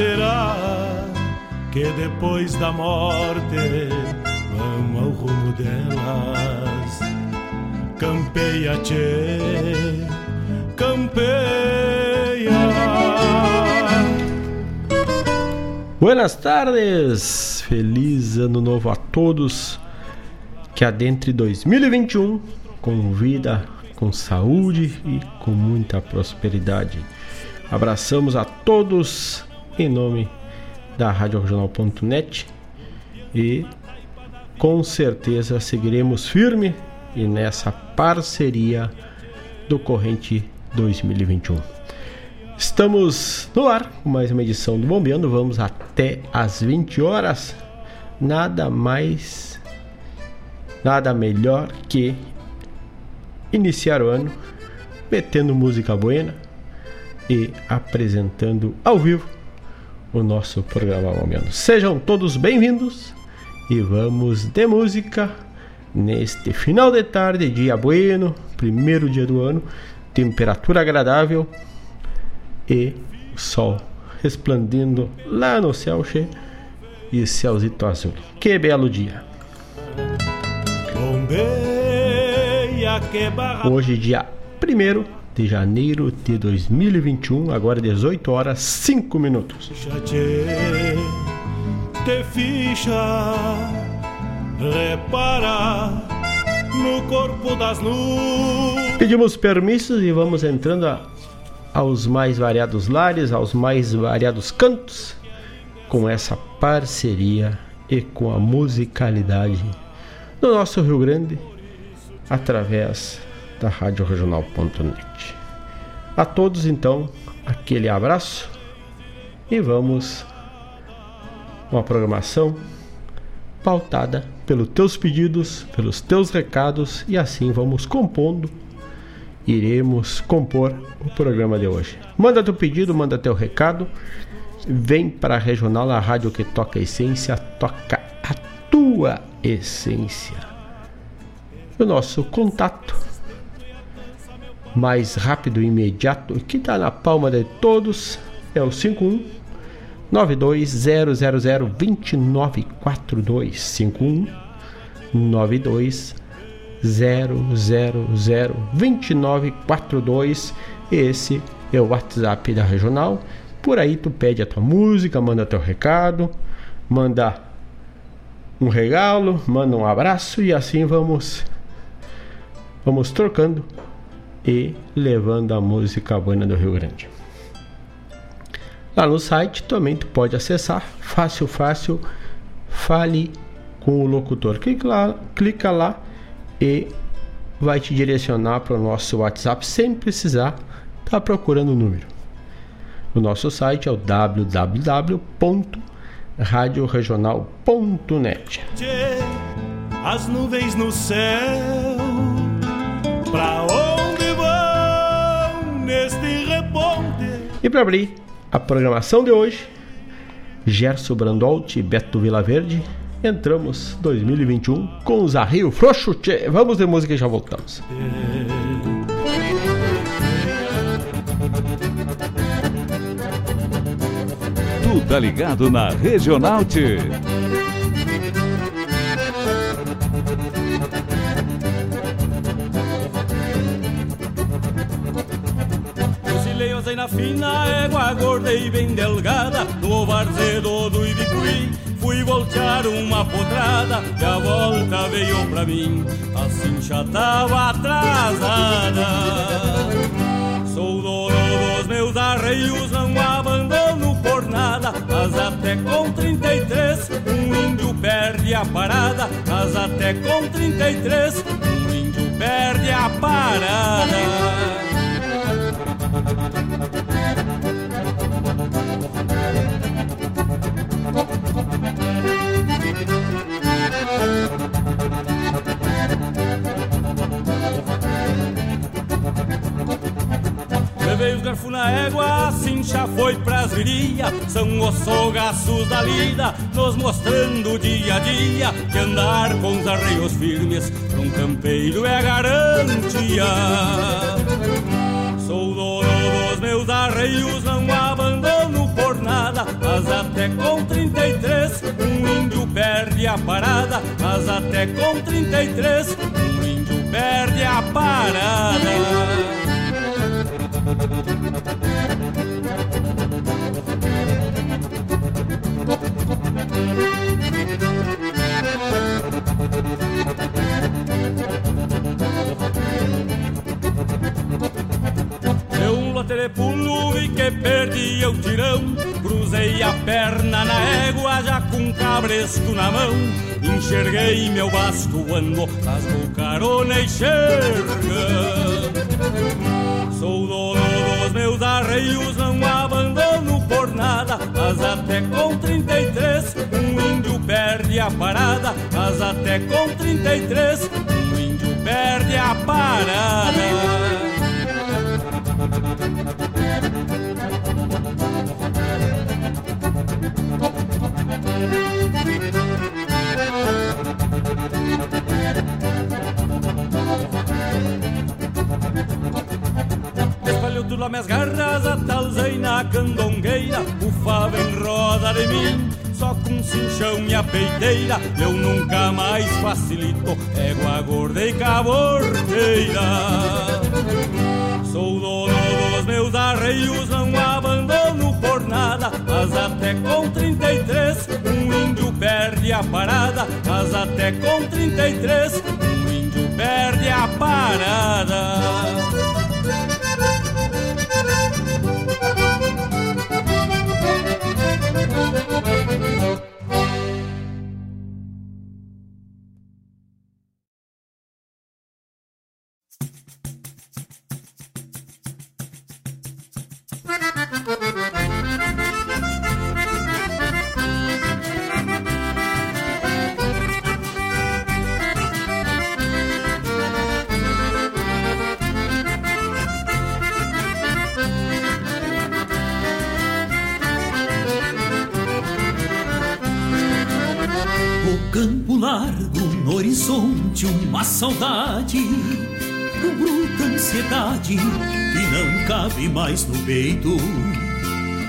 Será que depois da morte vamos ao rumo delas? Campeia, tchê, campeia. Buenas tardes, feliz ano novo a todos. Que adentre 2021 com vida, com saúde e com muita prosperidade. Abraçamos a todos em nome da RádioRegional.net e com certeza seguiremos firme e nessa parceria do Corrente 2021. Estamos no ar com mais uma edição do Bombeando. Vamos até às 20 horas. Nada mais, nada melhor que iniciar o ano metendo música buena e apresentando ao vivo o nosso programa Bombeando. Sejam todos bem-vindos e vamos de música neste final de tarde, dia bueno, primeiro dia do ano, temperatura agradável e sol resplandendo lá no céu cheio e céuzito azul. Que belo dia! Hoje, dia 1 de janeiro de 2021, agora 18 horas 5 minutos. Te ficha, repara no corpo das nuvens. Pedimos permissos e vamos entrando a, aos mais variados lares, aos mais variados cantos, com essa parceria e com a musicalidade do nosso Rio Grande através da Rádio Regional.net. A todos, então, aquele abraço e vamos uma programação pautada pelos teus pedidos, pelos teus recados e assim vamos compondo. Iremos compor o programa de hoje. Manda teu pedido, manda teu recado. Vem para a regional, a rádio que toca a essência, toca a tua essência. O nosso contato mais rápido e imediato que está na palma de todos é o 51 92000 2942 51 92 000 2942 esse é o WhatsApp da regional. Por aí tu pede a tua música manda teu recado manda um regalo manda um abraço e assim vamos vamos trocando e levando a música buena do Rio Grande. Lá no site também tu pode acessar, fácil, fácil, fale com o locutor. Clica lá, clica lá e vai te direcionar para o nosso WhatsApp sem precisar estar tá procurando o número. O nosso site é o www.radioregional.net. As nuvens no céu, E para abrir a programação de hoje, Gerson Brandolt e Beto Vilaverde, entramos 2021 com os Arreio Frouxo. Vamos de música e já voltamos. Tu tá ligado na Regional Tchê. Fina égua gorda e bem delgada No varzedo do Ibicuí Fui voltear uma potrada E a volta veio pra mim Assim já tava atrasada. Sou dono dos meus arreios Não abandono por nada Mas até com 33 Um índio perde a parada Mas até com 33 Um índio perde a parada Levei os garfos na égua, assim já foi pras viria São os sogaços da lida, nos mostrando dia a dia Que andar com os arreios firmes, pra um campeiro é garantia Sou dono dos meus arreios, não abandono por nada. Mas até com 33, um índio perde a parada. Mas até com 33, um índio perde a parada. Telepulo e que perdi o tirão. Cruzei a perna na égua já com cabresto na mão. Enxerguei meu basto ando, rasgo carona e chega Sou dono dos meus arreios, não abandono por nada Mas até com 33, um índio perde a parada. Mas até com 33, um índio perde a parada. Espalhou as minhas garras, atalzei na candongueira Ufava em roda de mim, só com cinchão e a peiteira Eu nunca mais facilito, égua gorda e caborteira. Sou dono dos meus arreios, não abandono por nada Mas até com 33, um índio perde a parada Mas até com 33, um índio perde a parada horizonte, uma saudade, bruta ansiedade que não cabe mais no peito.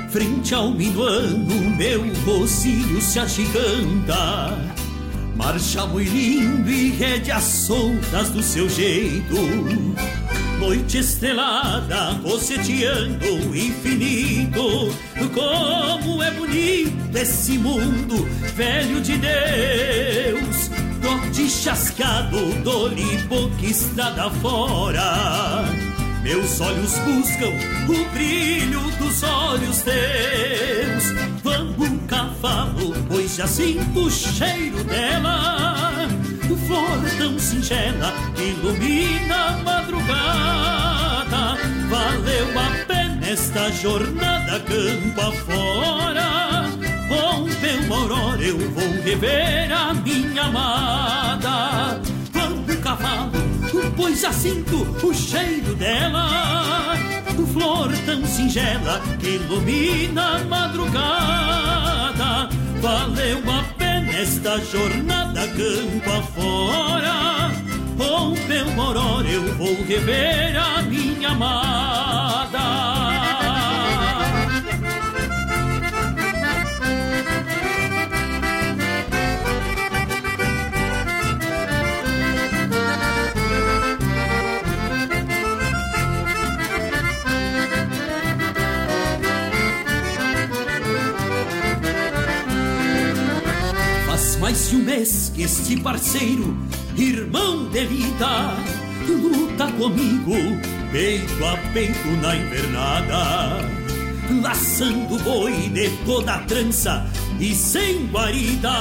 Frente ao minuano, meu rocílio se achiganta. Marcha muito lindo e rédeas soltas do seu jeito. Noite estrelada, boceteando o infinito. Como é bonito esse mundo velho de Deus. Dote chascado do libo que estrada fora. Meus olhos buscam o brilho dos olhos teus. Vamos cavalo, pois já sinto o cheiro dela. Flor tão singela ilumina a madrugada. Valeu a pena esta jornada campo afora. Uma aurora, eu vou rever a minha amada. Vamos cavalo, pois já sinto o cheiro dela. Flor tão singela que ilumina a madrugada. Valeu a pena esta jornada campo afora. Rompeu uma aurora, eu vou rever a minha amada. Faz um mês que este parceiro, irmão de vida, luta comigo, peito a peito na invernada. Laçando boi de toda a trança e sem guarida,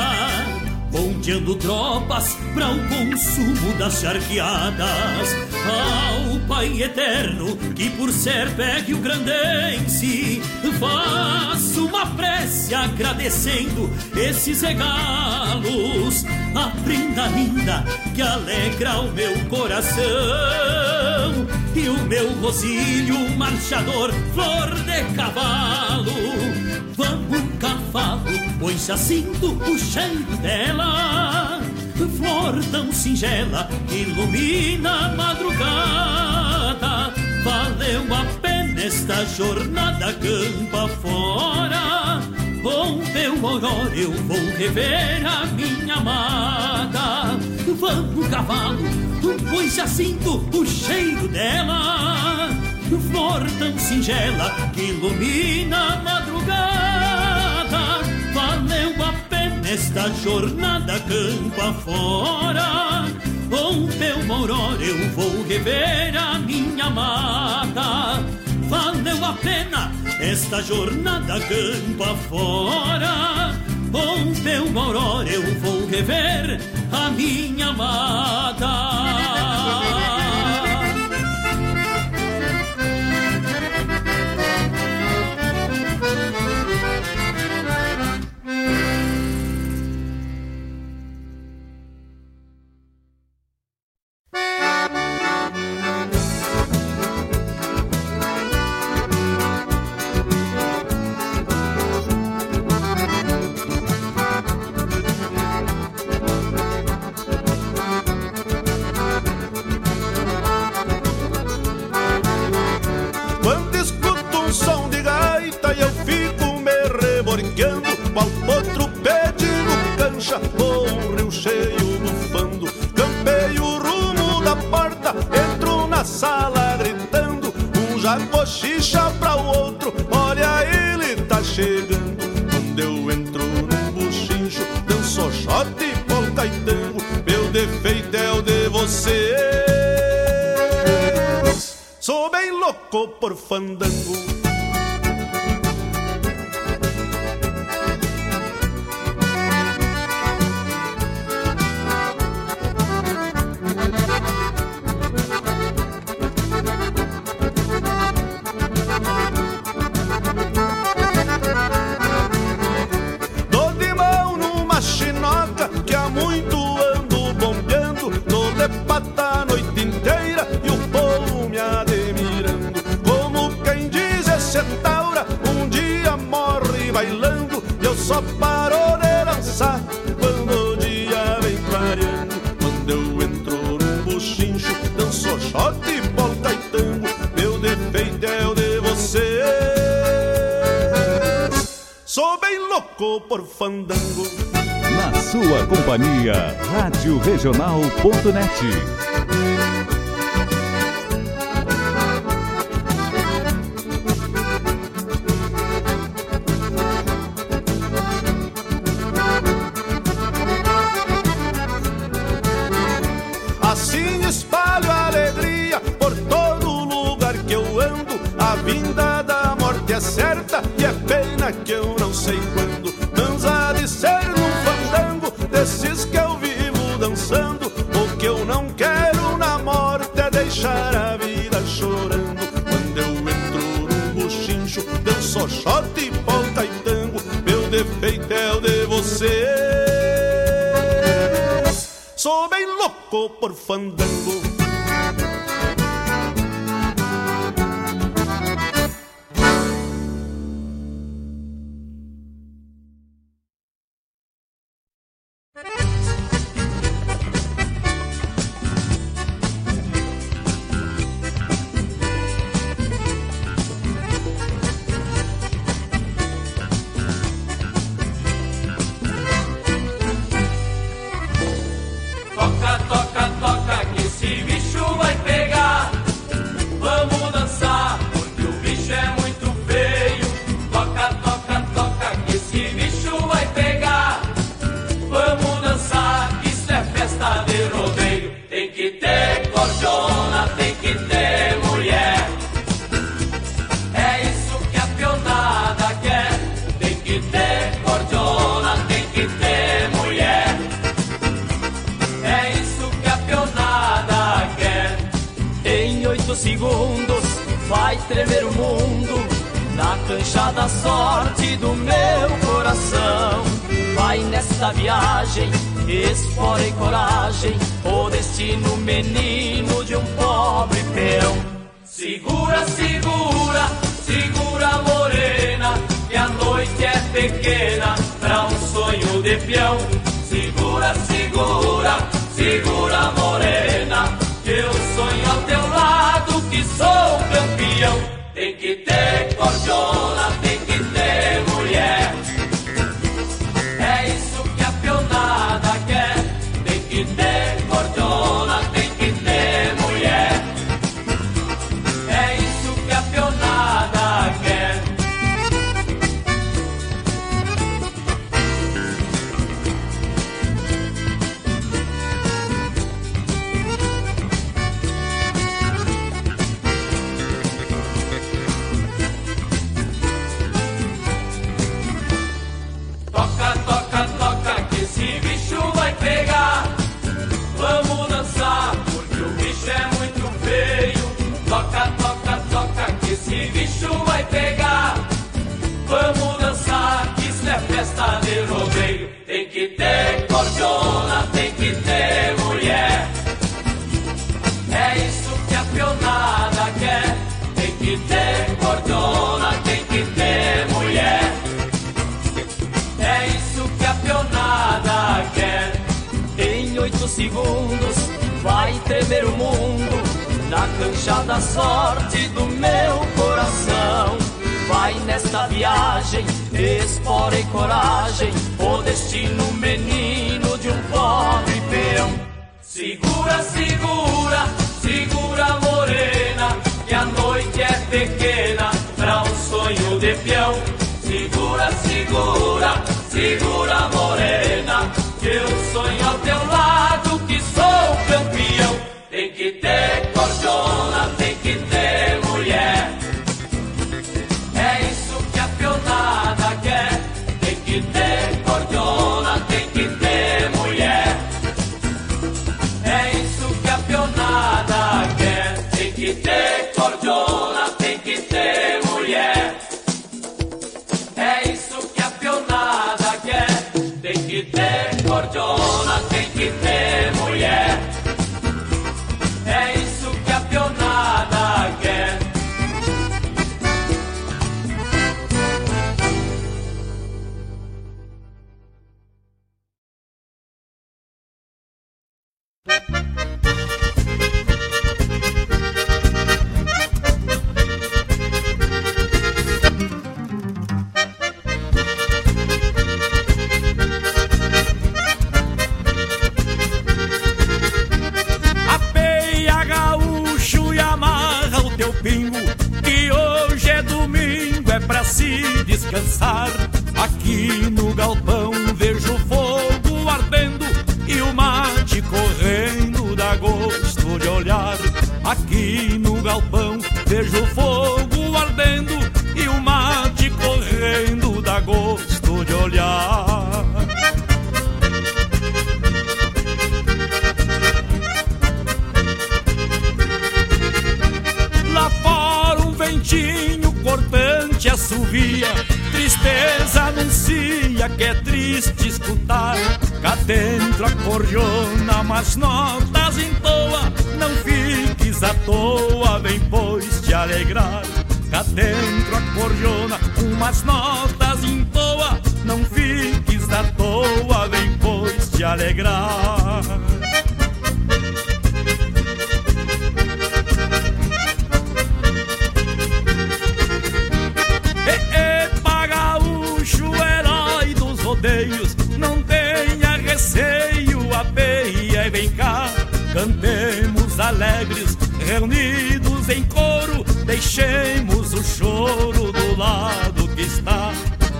ponteando tropas para o consumo das charqueadas. Ao Pai Eterno, que por ser pegue o grandense, faço uma prece agradecendo esses regalos, a prenda linda que alegra o meu coração. E o meu rosilho marchador, flor de cavalo. Vamos, cavalo, pois já sinto o cheiro dela. Flor tão singela ilumina a madrugada. Valeu a pena esta jornada campo afora. Rompeu o aurora, eu vou rever a minha amada. Vamos, cavalo, pois já sinto o cheiro dela. Flor tão singela que ilumina a madrugada. Valeu a pena esta jornada campo afora. Rompeu uma aurora, eu vou rever a minha amada. Valeu a pena esta jornada campo afora. onde uma aurora eu vou rever a minha amada.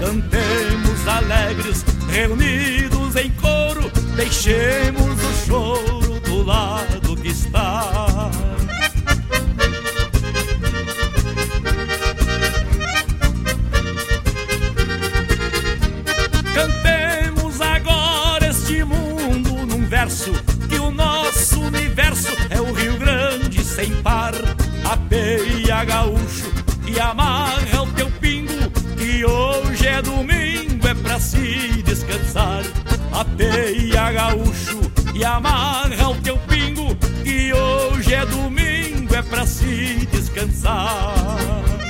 Cantemos alegres, reunidos em coro, deixemos o choro do lado que está. Cantemos agora este mundo num verso Que o nosso universo é o Rio Grande sem par Apeia gaúcho e amarra o teu hoje é domingo, é pra se descansar. Apeia gaúcho e amarra o teu pingo Que hoje é domingo, é pra se descansar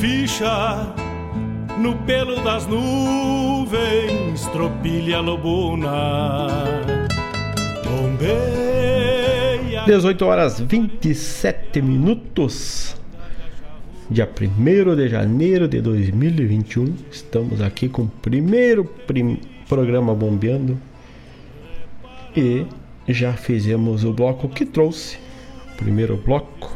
Ficha no pelo das nuvens, tropilha lobuna. Bombeia. 18 horas 27 minutos. Dia 1 de janeiro de 2021. Estamos aqui com o primeiro prim programa Bombeando. E já fizemos o bloco que trouxe. Primeiro bloco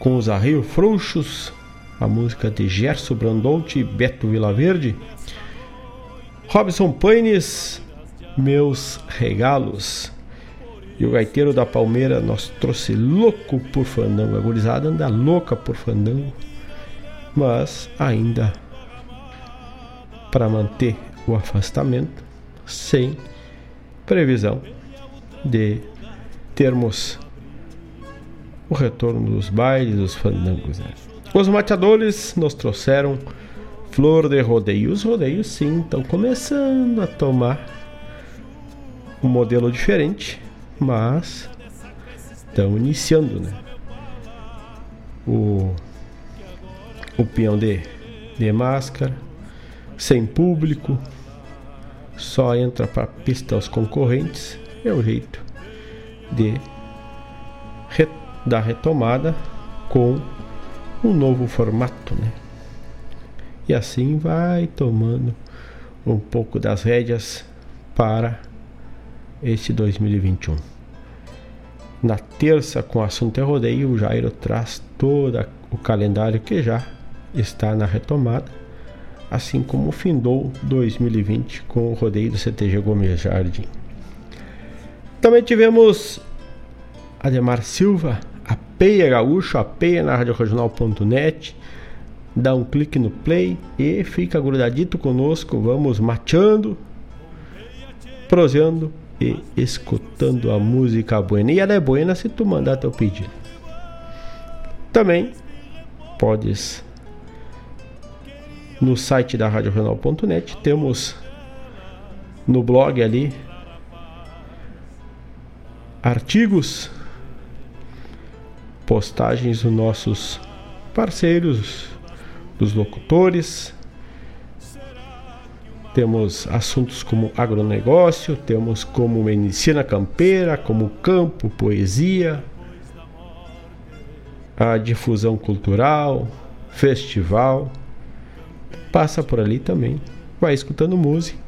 com os arreios frouxos a música de Gerson Brandolt e Beto Vilaverde. Robson Paines, Meus Regalos. E o gaiteiro da Palmeira nós trouxe louco por fandango. A gurizada anda louca por fandango, mas ainda para manter o afastamento, sem previsão de termos o retorno dos bailes, dos fandangos. Né? Os mateadores nos trouxeram flor de rodeio. Os rodeios, sim, estão começando a tomar um modelo diferente, mas estão iniciando, né? O, o peão de, de máscara, sem público, só entra para pista os concorrentes. É o jeito de re, retomada com um novo formato, né? E assim vai tomando um pouco das rédeas para este 2021. Na terça, com o assunto é rodeio, o Jairo traz todo o calendário que já está na retomada, assim como findou 2020 com o rodeio do CTG Gomes Jardim. Também tivemos Ademar Silva Peia Gaúcho, apeia na radioregional.net, dá um clique no play e fica grudadito conosco, vamos mateando, proseando e escutando a música buena. E ela é buena se tu mandar teu pedido. Também podes no site da radioregional.net temos no blog ali artigos postagens dos nossos parceiros, dos locutores. Temos assuntos como agronegócio, temos como medicina campeira, como campo, poesia, a difusão cultural, festival. Passa por ali também, vai escutando música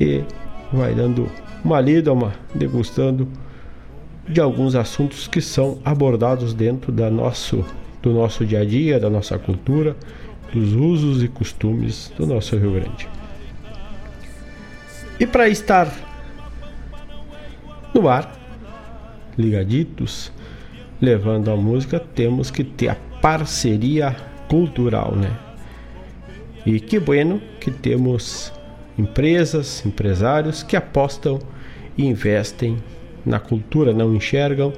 e vai dando uma lida, uma degustando de alguns assuntos que são abordados dentro da nosso, do nosso dia a dia, da nossa cultura, dos usos e costumes do nosso Rio Grande. E para estar no ar, ligaditos, levando a música, temos que ter a parceria cultural, né? E que bueno que temos empresas, empresários que apostam e investem na cultura, não enxergam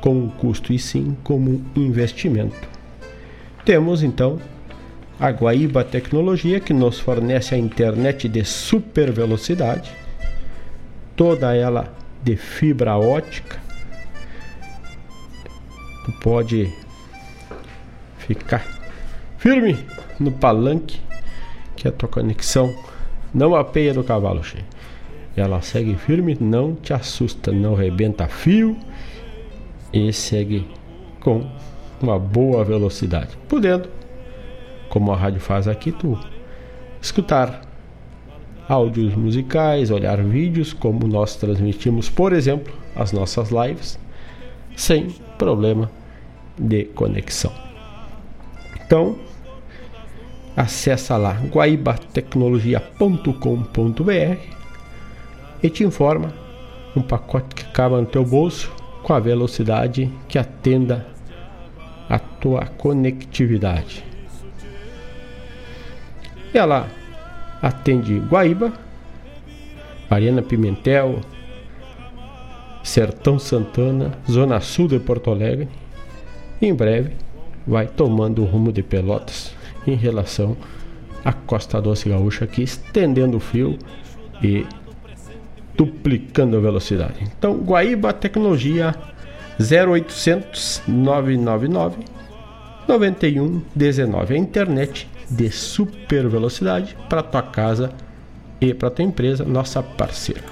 como custo e sim como investimento. Temos então a Guaíba Tecnologia que nos fornece a internet de super velocidade, toda ela de fibra ótica. Tu pode ficar firme no palanque que a tua conexão não apeia no cavalo cheio. Ela segue firme, não te assusta, não rebenta fio e segue com uma boa velocidade, podendo, como a rádio faz aqui, tu escutar áudios musicais, olhar vídeos, como nós transmitimos, por exemplo, as nossas lives, sem problema de conexão. Então, acessa lá guaibatecnologia.com.br e te informa um pacote que cabe no teu bolso com a velocidade que atenda a tua conectividade. Ela atende Guaíba, Mariana Pimentel, Sertão Santana, Zona Sul de Porto Alegre. E em breve vai tomando o rumo de Pelotas em relação à Costa Doce Gaúcha, aqui estendendo o fio e duplicando a velocidade. Então, Guaíba Tecnologia 0800 999 9119. A internet de super velocidade para tua casa e para tua empresa, nossa parceira.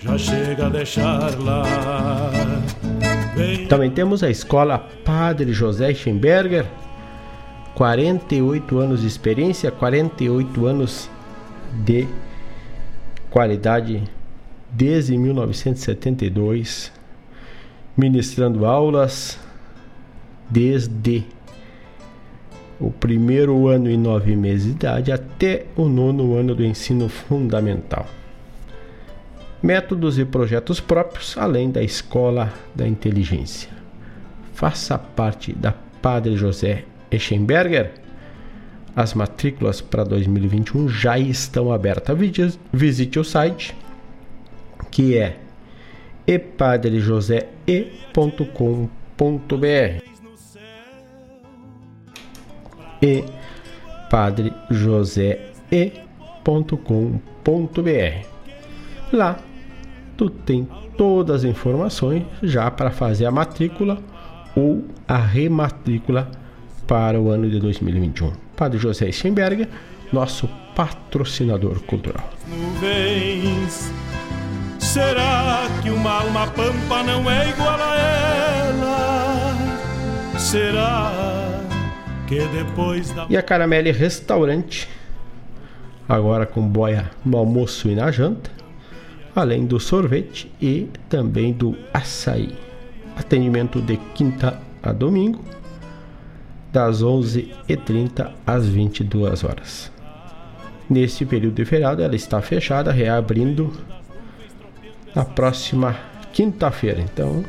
já chega a deixar lá. Também temos a escola Padre José Schemberger, 48 anos de experiência, 48 anos de qualidade desde 1972, ministrando aulas desde o primeiro ano e nove meses de idade até o nono ano do ensino fundamental. Métodos e projetos próprios, além da Escola da Inteligência. Faça parte da Padre José Eschenberger. As matrículas para 2021 já estão abertas. Visite o site que é epadrejosee.com.br e padrejosee.com.br. Lá tu tem todas as informações já para fazer a matrícula ou a rematrícula para o ano de 2021. Padre José Schemberger, nosso patrocinador cultural. Nuvens, será que uma alma pampa não é igual a ela? Será que depois da... E a Caramelle Restaurante, agora com boia no almoço e na janta, além do sorvete e também do açaí. Atendimento de quinta a domingo, das 11h30 às 22 horas. Neste período de feriado, ela está fechada, reabrindo na próxima quinta-feira. Então,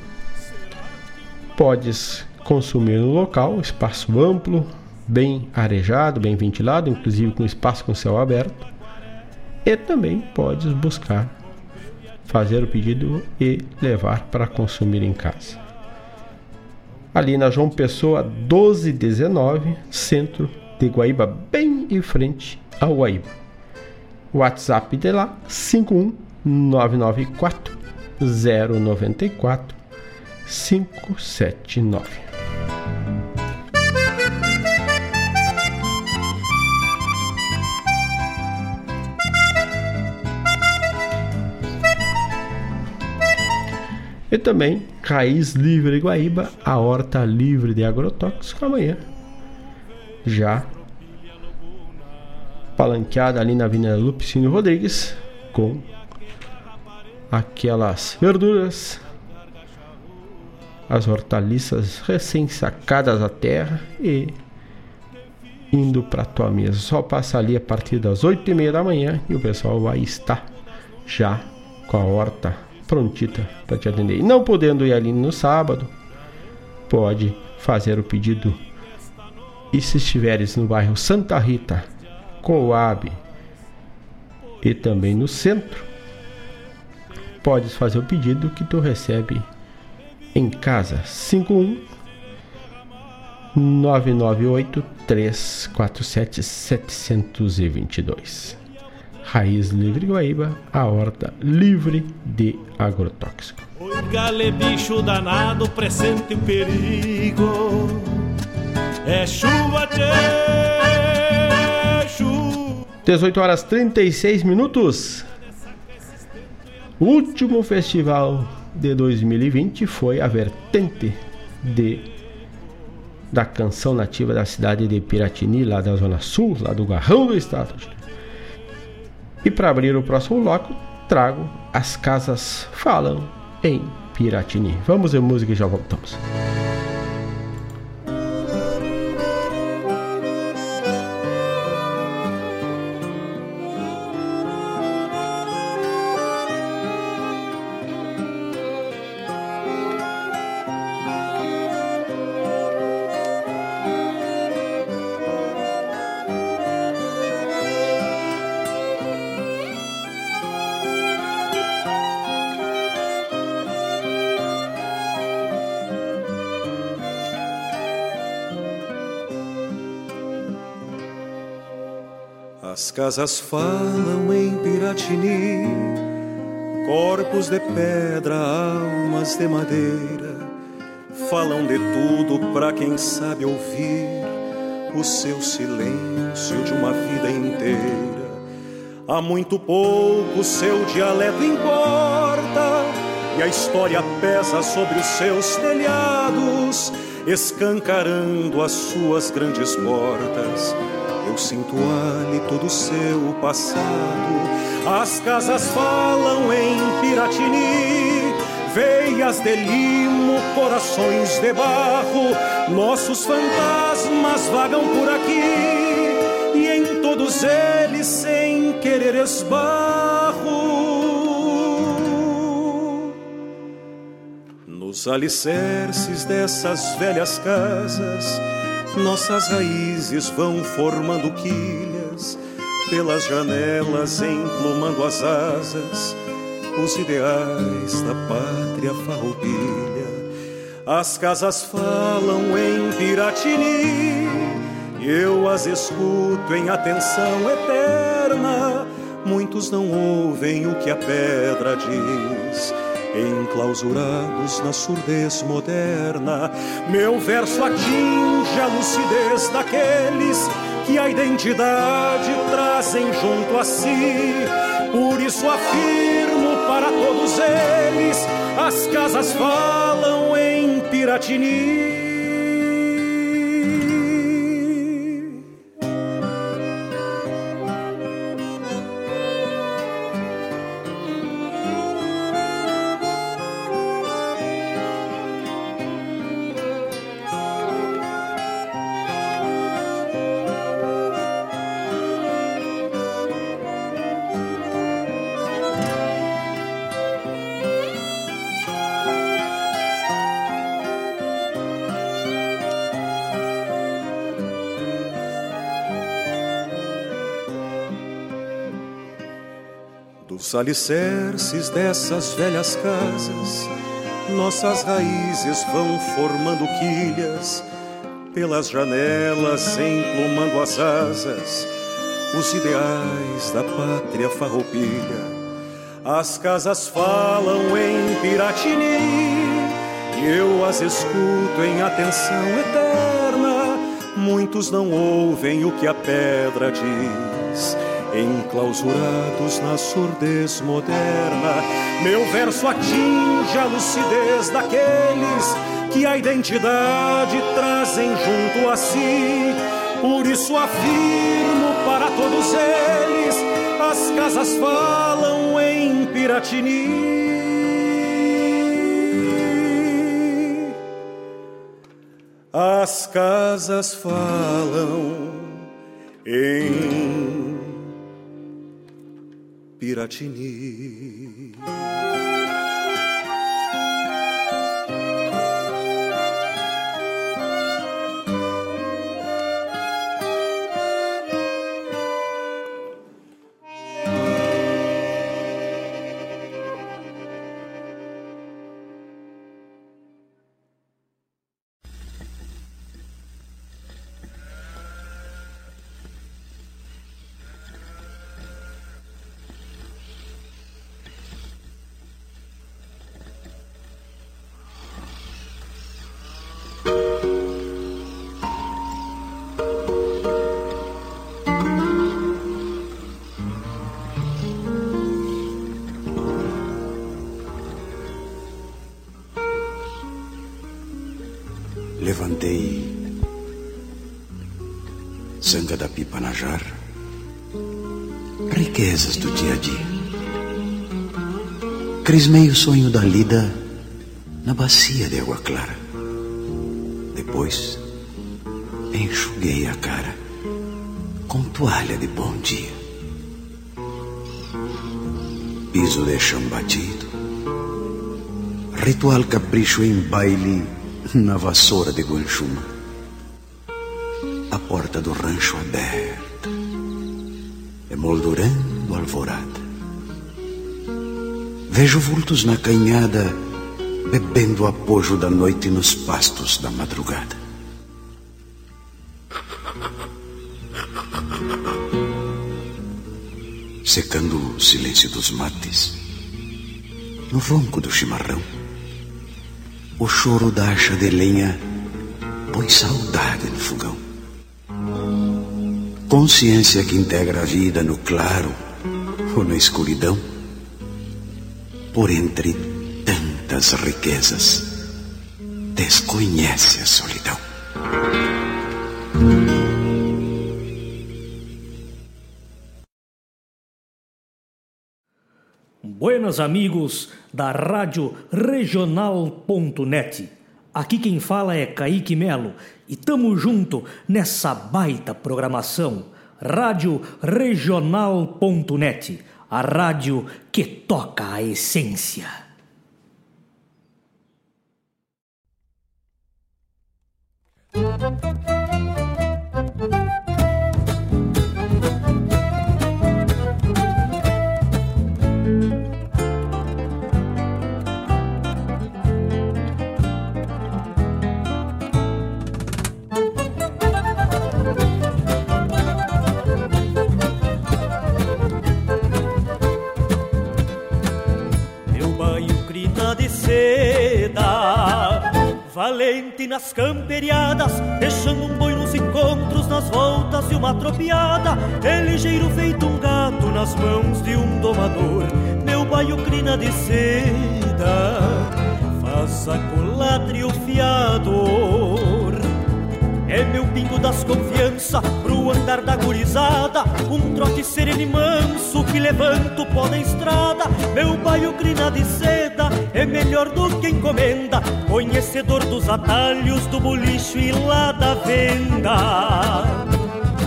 podes consumir no local, espaço amplo, bem arejado, bem ventilado, inclusive com espaço com céu aberto. E também podes buscar fazer o pedido e levar para consumir em casa. Ali na João Pessoa 1219, centro de Guaíba, bem em frente ao Guaíba. WhatsApp de lá 51994 094 579. E também Raiz Livre Guaíba, a horta livre de agrotóxico amanhã. Já palanqueada ali na Avenida Lupicínio Rodrigues com aquelas verduras, as hortaliças recém-sacadas da terra e indo para tua mesa. Só passa ali a partir das oito e meia da manhã e o pessoal vai estar já com a horta prontita para te atender. E não podendo ir ali no sábado, pode fazer o pedido. E se estiveres no bairro Santa Rita, Coab e também no centro, podes fazer o pedido que tu recebe em casa 51 998 347 722. Raiz Livre Guaíba, a horta livre de agrotóxico. Oi, gale bicho danado, presente o perigo. É chuva, tchê, chuva. 18 horas 36 minutos. O último festival de 2020 foi a vertente de da canção nativa da cidade de Piratini, lá da Zona Sul, lá do Garrão do Estado. E para abrir o próximo bloco, trago As Casas Falam em Piratini. Vamos ver música e já voltamos. Casas falam em Piratini, corpos de pedra, almas de madeira, falam de tudo para quem sabe ouvir o seu silêncio de uma vida inteira. Há muito pouco seu dialeto importa e a história pesa sobre os seus telhados, escancarando as suas grandes portas eu sinto o hálito do seu passado. As casas falam em Piratini, veias de limo, corações de barro. Nossos fantasmas vagam por aqui e em todos eles, sem querer esbarro. Nos alicerces dessas velhas casas nossas raízes vão formando quilhas pelas janelas, emplumando as asas, os ideais da pátria farroupilha. As casas falam em Piratini e eu as escuto em atenção eterna. Muitos não ouvem o que a pedra diz enclausurados na surdez moderna. Meu verso atinge a lucidez daqueles que a identidade trazem junto a si. Por isso afirmo para todos eles: as casas falam em Piratini. Os alicerces dessas velhas casas, nossas raízes vão formando quilhas, pelas janelas emplumando as asas, os ideais da pátria farroupilha. As casas falam em Piratini, e eu as escuto em atenção eterna. Muitos não ouvem o que a pedra diz enclausurados na surdez moderna. Meu verso atinge a lucidez daqueles que a identidade trazem junto a si. Por isso afirmo para todos eles: as casas falam em Piratini. As casas falam em Piratini. Crismei o sonho da lida na bacia de água clara. Depois, enxuguei a cara com toalha de bom dia. Piso de chão batido, ritual capricho em baile na vassoura de guanchuma. A porta do rancho aberta, emoldurando alvorada. Vejo vultos na canhada, bebendo o apojo da noite nos pastos da madrugada. Secando o silêncio dos mates, no ronco do chimarrão, o choro da acha de lenha põe saudade no fogão. Consciência que integra a vida no claro ou na escuridão, por entre tantas riquezas, desconhece a solidão. Buenos amigos da Rádio Regional.net. Aqui quem fala é Kaique Melo e tamo junto nessa baita programação. Rádio Regional.net, a rádio que toca a essência. Valente nas camperiadas, deixando um boi nos encontros, nas voltas de uma tropiada, é ligeiro feito um gato nas mãos de um domador, meu baio crina de seda, faça colatre o fiador. É meu pingo das confiança pro andar da gurizada. Um trote sereno e manso que levanta o pó da estrada. Meu baio crina de seda é melhor do que encomenda Conhecedor dos atalhos do bolicho e lá da venda.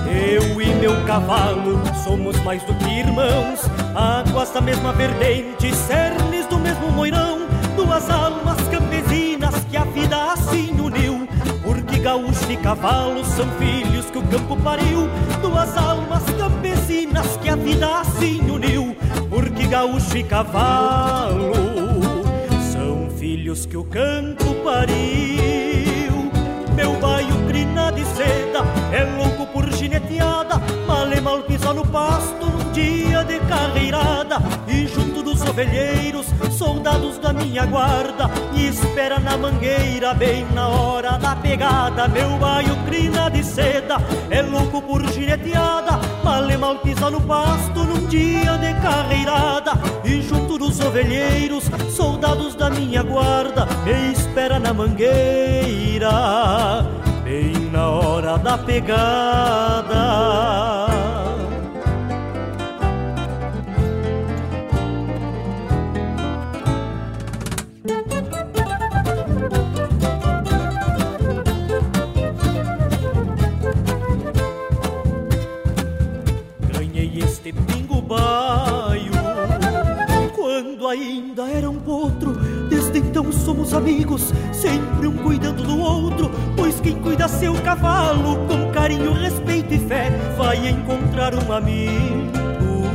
Eu e meu cavalo somos mais do que irmãos Águas da mesma vertente, cernes do mesmo moirão Duas almas campesinas que a vida assim uniu. Gaúcho e cavalo são filhos que o campo pariu, duas almas campesinas que a vida assim uniu, porque gaúcho e cavalo filhos que o campo pariu. Meu baio crina de seda é louco por gineteada, mal e mal pisa no pasto num dia de carreirada. E junto dos ovelheiros soldados da minha guarda. E espera na mangueira bem na hora da pegada. Meu baio crina de seda é louco por gineteada, mal e mal pisa no pasto num dia de carreirada. E junto ovelheiros, soldados da minha guarda me espera na mangueira bem na hora da pegada. Amigos, sempre um cuidando do outro. Pois quem cuida seu cavalo com carinho, respeito e fé vai encontrar um amigo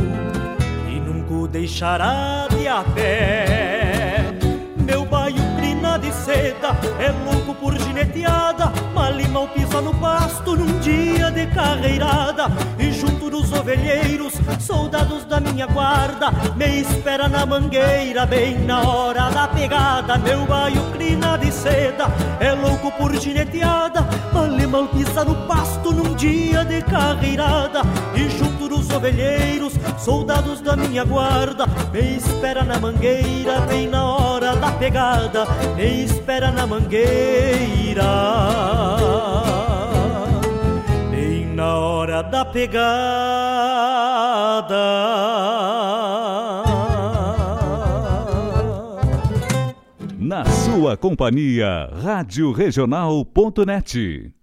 e nunca o deixará de a pé. De seda é louco por gineteada, mal e mal pisa no pasto num dia de carreirada. E junto dos ovelheiros, soldados da minha guarda, me espera na mangueira, bem na hora da pegada. Meu baio crina de seda é louco por gineteada, mal e mal pisa no pasto num dia de carreirada. E junto futuros ovelheiros, soldados da minha guarda, me espera na mangueira, bem na hora da pegada, me espera na mangueira, bem na hora da pegada. Na sua companhia, Rádio Regional.net.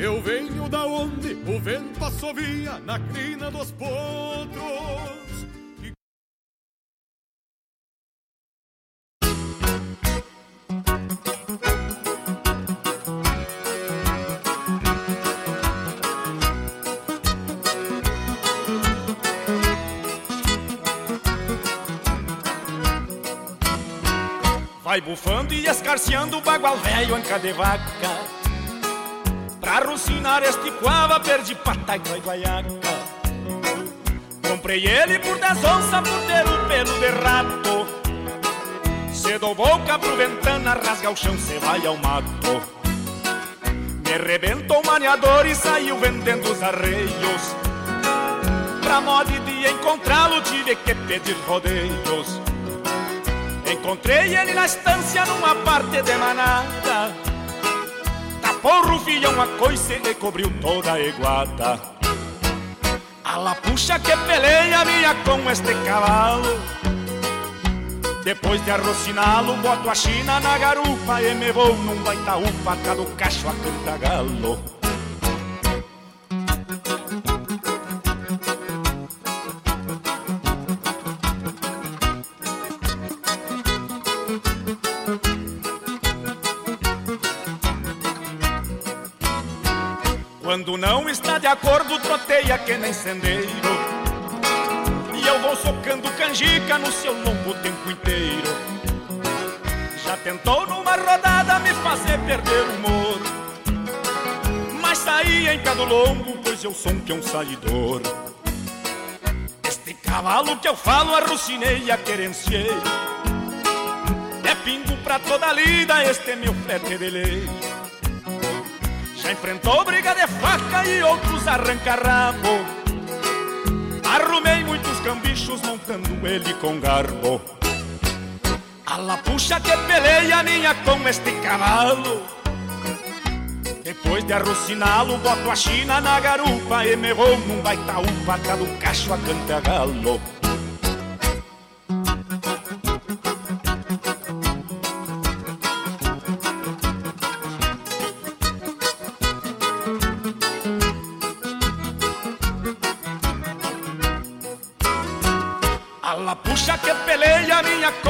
Eu venho da onde o vento assovia na crina dos potros. Vai bufando e escarceando o bagual velho anca de vaca Pra rucinar este coava perdi pata e guaiaca. Comprei ele por dez onças por ter o pelo de rato. Se dou boca pro ventana, rasga o chão, cê vai ao mato. Me rebentou o maniador e saiu vendendo os arreios. Pra modo de encontrá-lo tive que pedir rodeios. Encontrei ele na estância numa parte de manada Tapou o rufião uma coice e cobriu toda a iguada A lapuxa que peleia minha com este cavalo. Depois de arrociná-lo, boto a china na garupa E me vou num baitaúpa, cá do cacho a cantagalo Quando não está de acordo, troteia que nem sendeiro. E eu vou socando canjica no seu lombo o tempo inteiro. Já tentou numa rodada me fazer perder o humor. Mas saí em cada lombo, pois eu sou um peão saidor. Este cavalo que eu falo, arrucinei, a querenciei. É pingo pra toda lida, este é meu flete de lei. Já enfrentou briga de faca e outros arranca-rabo. Arrumei muitos cambichos montando ele com garbo. A lapuxa que peleia minha com este cavalo. Depois de arrociná-lo, boto a china na garupa E me vou num baitaúpa, cá do cacho a cantagalo A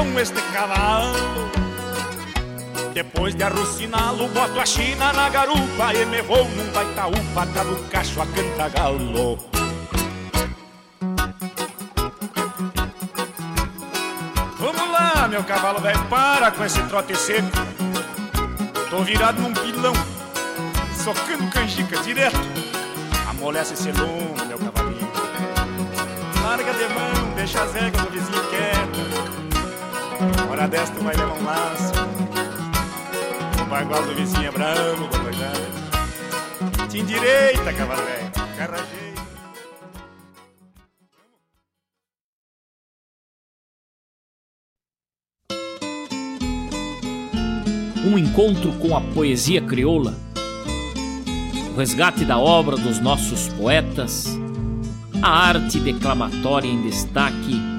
com este cavalo Depois de arruciná-lo, boto a china na garupa E me vou num baitaúpa, cá do cacho a cantagalo. Vamos lá, meu cavalo velho, para com esse trote seco. Tô virado num pilão, socando canjica direto. Amolece esse lombo, meu cavalinho. Larga de mão, deixa as regras do vizinho Hora desta tu vai levar um laço. O bagual do vizinho é bravo, boa Te endireita, cavalo velho, carrageiro um encontro com a poesia crioula, o resgate da obra dos nossos poetas, a arte declamatória em destaque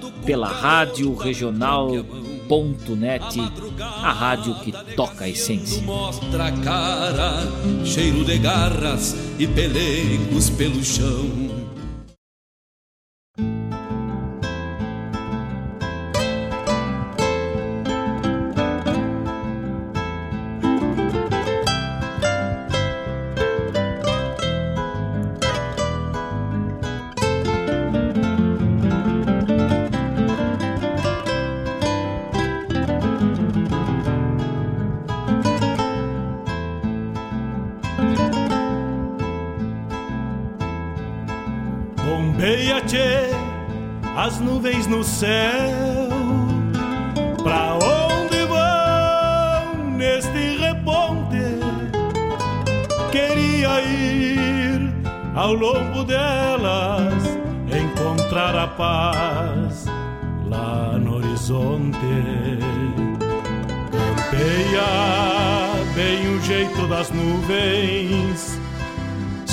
pela Rádio Regional.net. a rádio que toca a essência. Mostra a cara, cheiro de garras e pelegos pelo chão.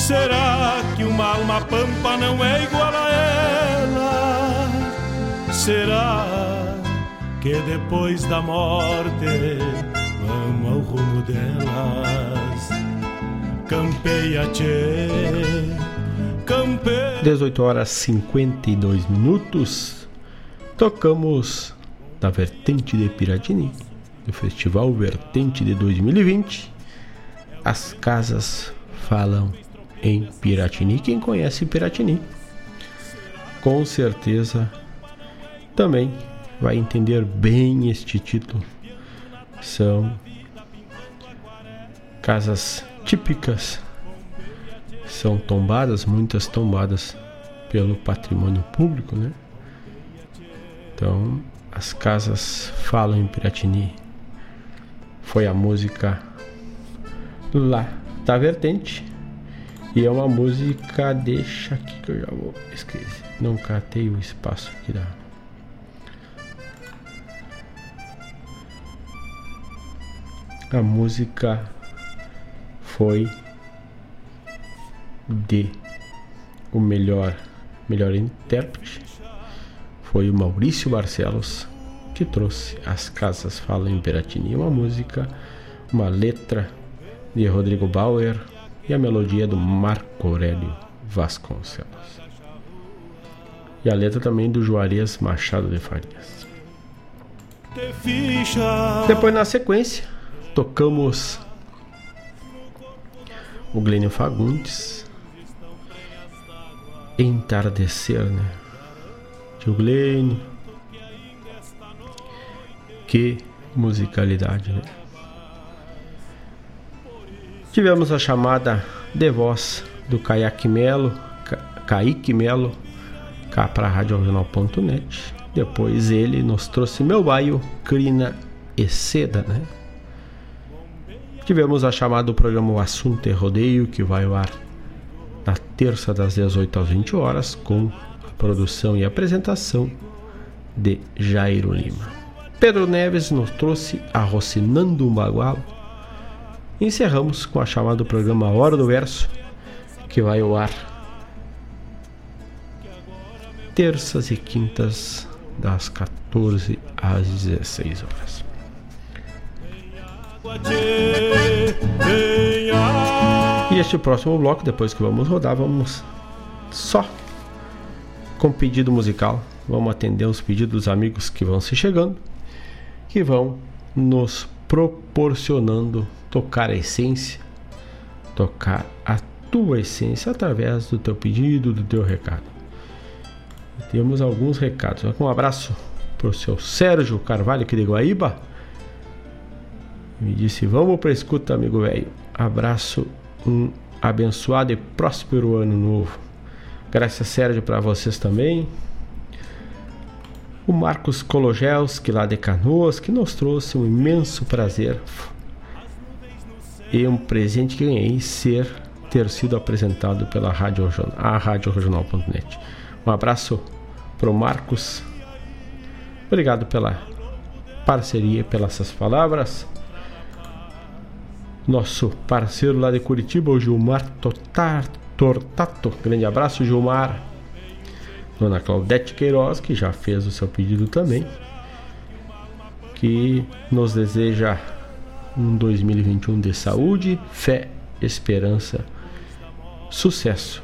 Será que uma alma pampa não é igual a ela? será que depois da morte vamos ao rumo delas? Campeia, tchê, campeia. 18 horas 52 minutos. Tocamos da Vertente de Piratini, do Festival Vertente de 2020. As casas falam em Piratini. Quem conhece Piratini, com certeza também vai entender bem este título. São casas típicas, são tombadas, muitas tombadas pelo patrimônio público, né? Então, as casas falam em Piratini. Foi a música lá da vertente. E é uma música, deixa aqui que eu já vou esquecer. Não catei o espaço aqui da a música foi de o melhor melhor intérprete foi o Maurício Barcelos que trouxe As Casas Falam em Peratini, uma música, uma letra de Rodrigo Bauer e a melodia do Marco Aurélio Vasconcelos. E a letra também do Juarez Machado de Farias. Depois na sequência tocamos o Glênio Fagundes Entardecer, né? Tio Glênio Que musicalidade, né? Tivemos a chamada de voz do Caiaque Melo, Kaique Melo, cá para radioregional.net. Depois ele nos trouxe Meu Baio, Crina e Seda, né? Tivemos a chamada do programa O Assunto é Rodeio, que vai ao ar na terça das 18 às 20 horas, com a produção e apresentação de Jairo Lima. Pedro Neves nos trouxe Arrocinando um Bagualo. Encerramos com a chamada do programa Hora do Verso, que vai ao ar terças e quintas das 14 às 16 horas. E este próximo bloco, depois que vamos rodar, vamos só com pedido musical. Vamos atender os pedidos dos amigos que vão se chegando, que vão nos proporcionando tocar a essência, tocar a tua essência através do teu pedido, do teu recado. Temos alguns recados. Um abraço para o seu Sérgio Carvalho aqui de Guaíba me disse: Vamos para escuta, amigo velho. Abraço, um abençoado e próspero ano novo. Graças, Sérgio, para vocês também. O Marcos Kologelski, lá de Canoas, que nos trouxe um imenso prazer e um presente que ganhei ser ter sido apresentado pela Rádio, a Rádio Regional.net. Um abraço pro Marcos. Obrigado pela parceria, pelas suas palavras nosso parceiro lá de Curitiba, o Gilmar Totar, Tortato. Grande abraço, Gilmar. Dona Claudete Queiroz, que já fez o seu pedido também. que nos deseja um 2021 de saúde, fé, esperança, sucesso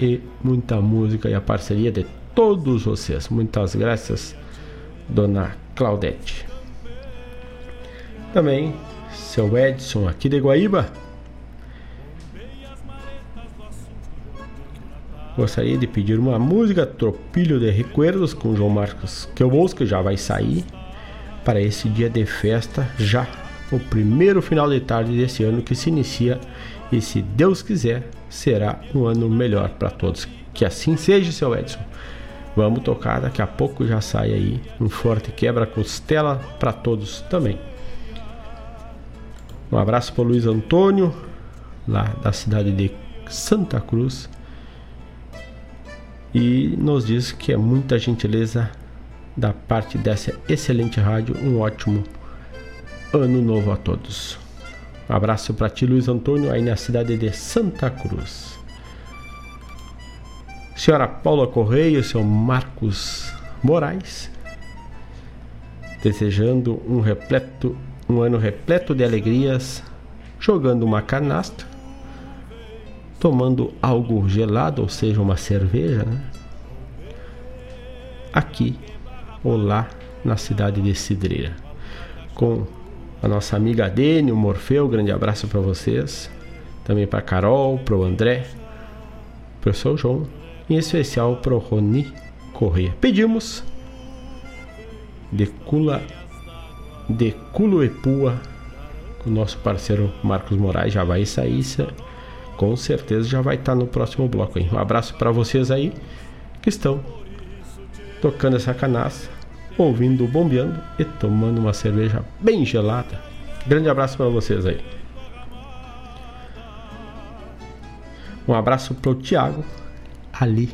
e muita música e a parceria de todos vocês. Muitas graças, dona Claudete. Também seu Edson aqui de Guaíba. Gostaria de pedir uma música Tropilho de Recuerdos com João Marcos que eu busco já vai sair para esse dia de festa já o primeiro final de tarde desse ano que se inicia e se Deus quiser será um ano melhor para todos. Que assim seja, seu Edson. Vamos tocar, daqui a pouco já sai aí um forte quebra-costela para todos também. Um abraço para o Luiz Antônio, lá da cidade de Santa Cruz. E nos diz que é muita gentileza da parte dessa excelente rádio. Um ótimo ano novo a todos. Um abraço para ti, Luiz Antônio, aí na cidade de Santa Cruz. Senhora Paula Correia, seu Marcos Moraes, desejando um repleto, um ano repleto de alegrias, jogando uma canasta, tomando algo gelado, ou seja, uma cerveja, né? aqui ou lá na cidade de Cidreira, com a nossa amiga Dene, o Morfeu, grande abraço para vocês, também para Carol, para o André, para o seu João, em especial para o Roni Correia. Pedimos de Cula de Culoepua, o nosso parceiro Marcos Moraes já vai sair, com certeza já vai estar tá no próximo bloco aí. Um abraço para vocês aí que estão tocando essa canastra ouvindo Bombeando e tomando uma cerveja bem gelada. Grande abraço para vocês aí. Um abraço para o Tiago, ali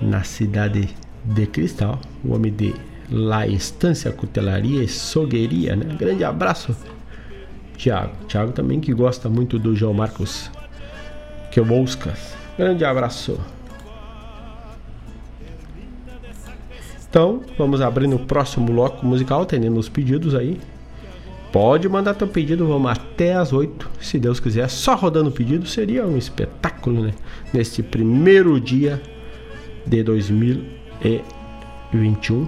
na cidade de Cristal, o homem de La Estância Cutelaria e Sogueria, né? Grande abraço, Tiago. Tiago também que gosta muito do João Marcos que eu buscas. Grande abraço. Então, vamos abrir no próximo bloco musical, atendendo os pedidos aí. Pode mandar teu pedido, vamos até as 8, se Deus quiser. Só rodando o pedido seria um espetáculo, né? Neste primeiro dia de 2021.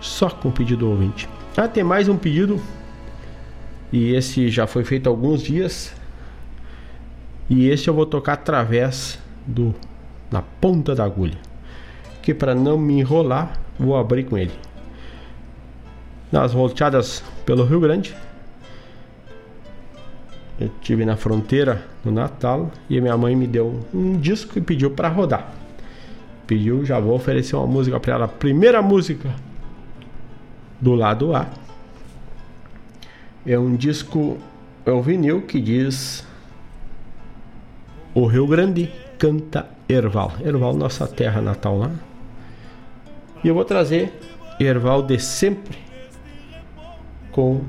Só com pedido ouvinte. Ah, tem mais um pedido. E esse já foi feito há alguns dias. E esse eu vou tocar através do na ponta da agulha que para não me enrolar, vou abrir com ele. Nas volteadas pelo Rio Grande, eu tive na fronteira no Natal e minha mãe me deu um disco e pediu para rodar. Pediu, já vou oferecer uma música para ela. Primeira música do lado A é um disco, é um vinil que diz O Rio Grande canta Erval. Erval, nossa terra natal lá. E eu vou trazer Erval de sempre com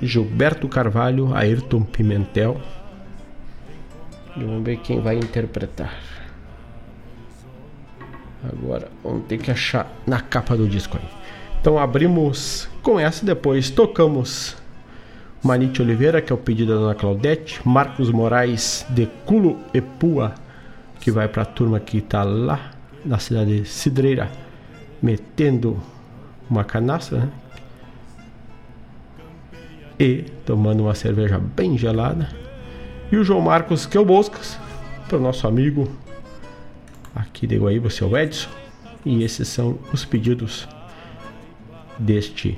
Gilberto Carvalho, Ayrton Pimentel. E vamos ver quem vai interpretar. Agora vamos ter que achar na capa do disco aí. Então abrimos com essa, depois tocamos Manite Oliveira, que é o pedido da Dona Claudete, Marcos Moraes de Culo e Pua, que vai para a turma que está lá na cidade de Cidreira, metendo uma canastra, né? E tomando uma cerveja bem gelada. E o João Marcos que o Boscas, para o nosso amigo aqui de Guaíba, seu Edson. E esses são os pedidos deste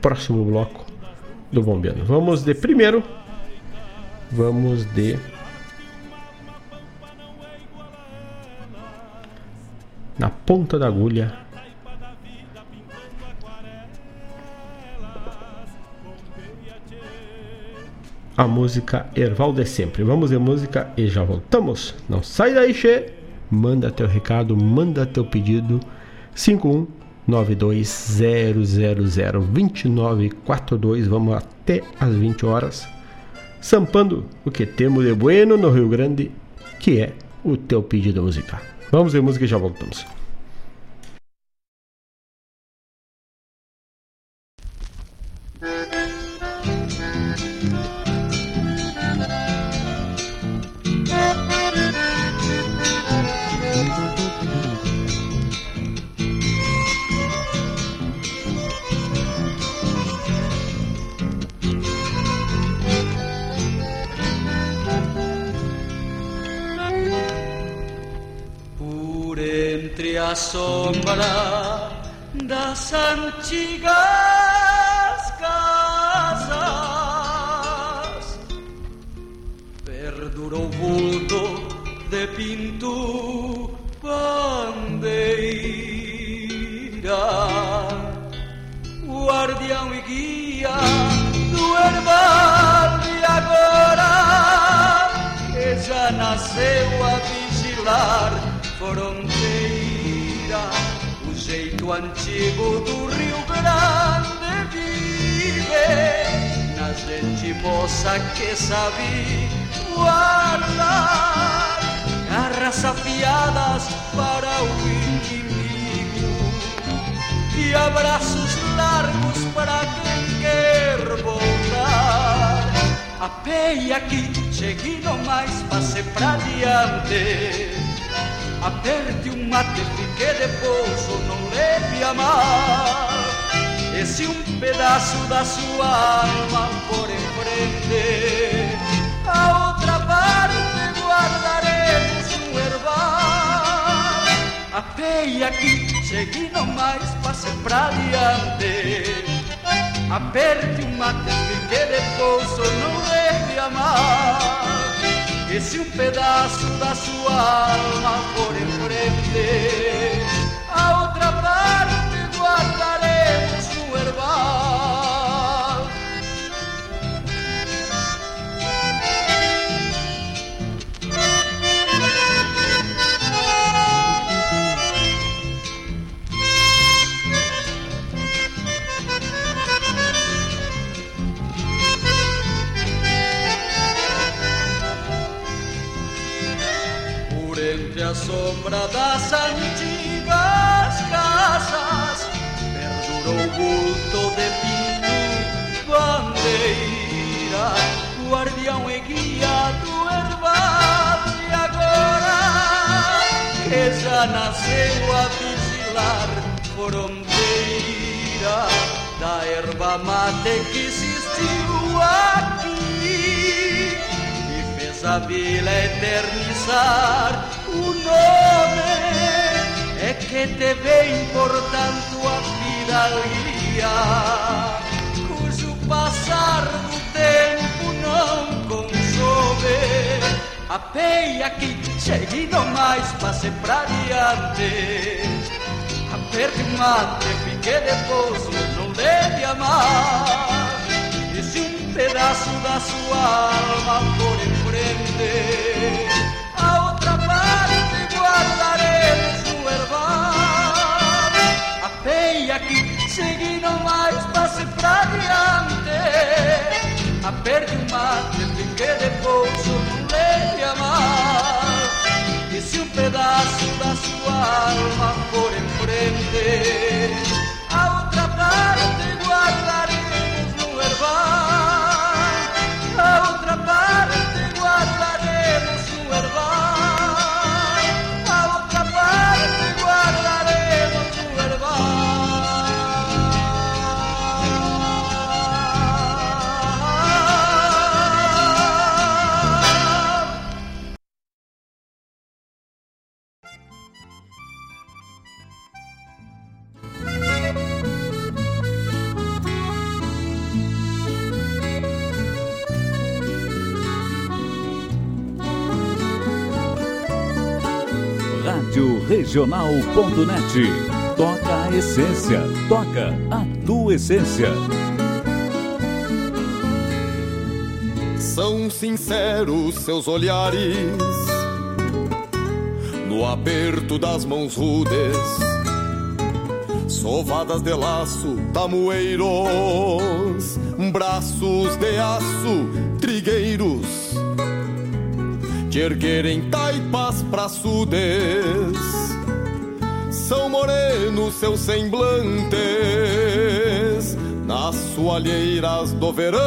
próximo bloco do Bombeando. Vamos de primeiro, vamos de na ponta da agulha. A música Erval de sempre. Vamos ver música e já voltamos. Não sai daí, che. Manda teu recado, manda teu pedido. 51920002942. Vamos até as 20 horas. Sampando o que temos de bueno no Rio Grande, que é o teu pedido musical. Vamos ver música e já voltamos. A sombra das antigas casas. Perdurou o vulto de pinto bandeira guardião e guia do herbal de agora que já nasceu a vigilar fronteira jeito antigo do Rio Grande vive na gente moça que sabe guardar garras afiadas para o inimigo e abraços largos para quem quer voltar. A aqui, chegue no mais, passe pra diante. Aperte um mate, fique de pouso, não leve a mal. E se um pedaço da sua alma for em frente, a outra parte guardaremos um herbal. A peia aqui, chegue no mais, passe pra diante. Aperte um mate, fique de pouso, não leve a mal. E se um pedaço da sua alma for em frente, sombra das antigas casas Perdurou o vulto de pinto bandeira Guardião e guia do herbal E agora que já nasceu a vigilar Fronteira da erva mate que existiu aqui e fez a vila eternizar o nome é que te vem portanto a fidalguia cujo passar do tempo não consome a peia que chegue no mais passe pra diante. Aperte um mate fique de pouso não deve amar e se um pedaço da sua alma for em frente, herbal. A que segue não mais passe pra diante, aperte o mate, fique de pouso, não leve a mal. E se um pedaço da sua alma for em frente, a outra parte guardaremos no herbal. Regional.net. Toca a essência. Toca a tua essência. São sinceros seus olhares no aperto das mãos rudes, sovadas de laço, tamoeiros, braços de aço, trigueiros, de erguerem taipas praçudes. São morenos seus semblantes nas soalheiras do verão,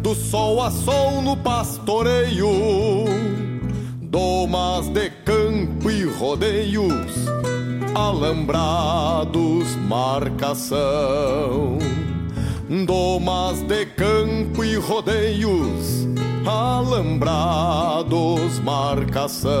do sol a sol no pastoreio, domas de campo e rodeios, alambrados marcação. Domas de campo e rodeios, alambrados marcação.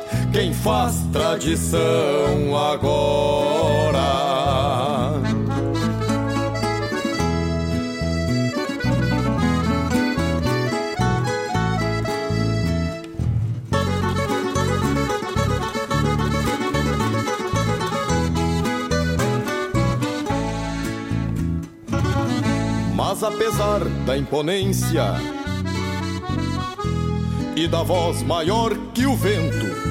quem faz tradição agora. Mas apesar da imponência e da voz maior que o vento,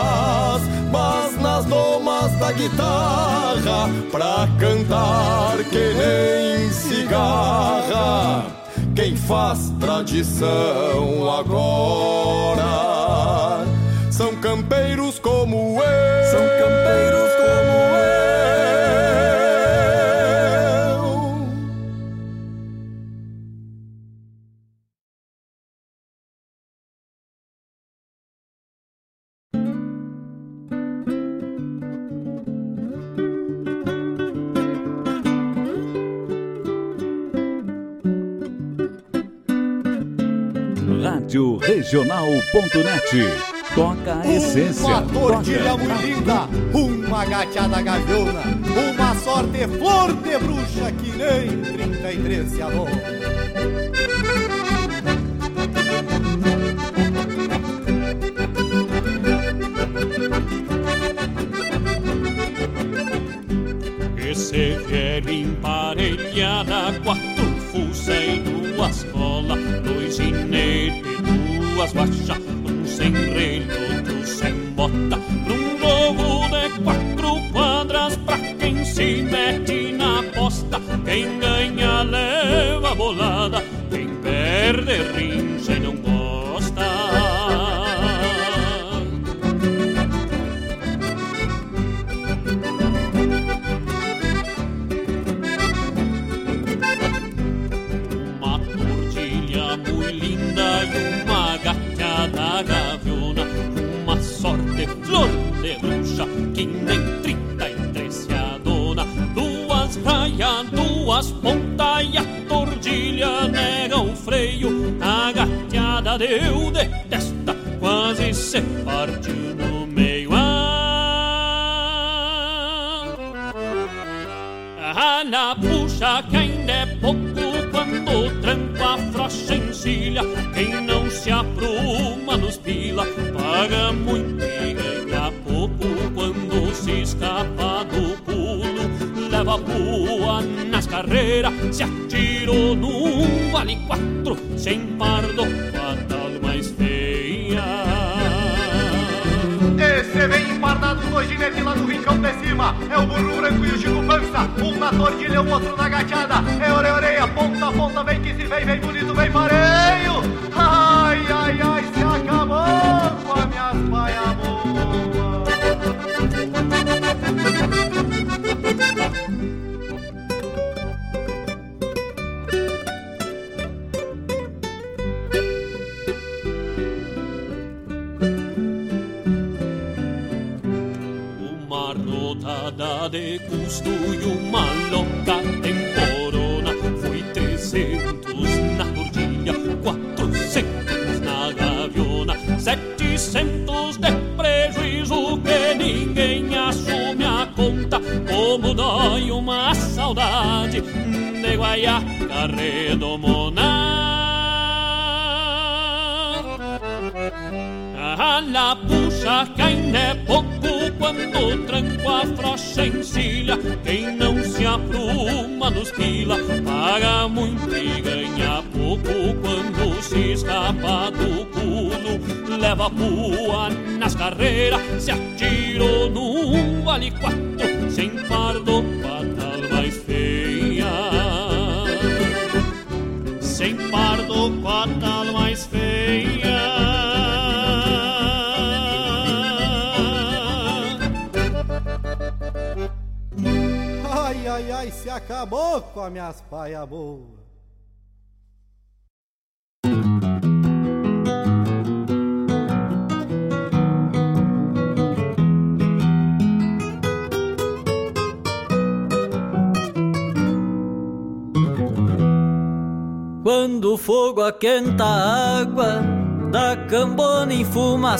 mas nas domas da guitarra, pra cantar que nem cigarra, quem faz tradição agora são campeiros como eu, são campeiros Rádio Regional.net. Toca a essência. Uma tordilha toca muito linda, uma gateada gaviona, uma sorte flor de bruxa que nem 33 se alô. Esse velho emparelhada, quatro e duas cola, dois ginetes, duas um sem relho, outro sem bota, num jogo de quatro quadras pra quem se mete na aposta. Quem ganha leva bolada, quem perde rincha e não gosta.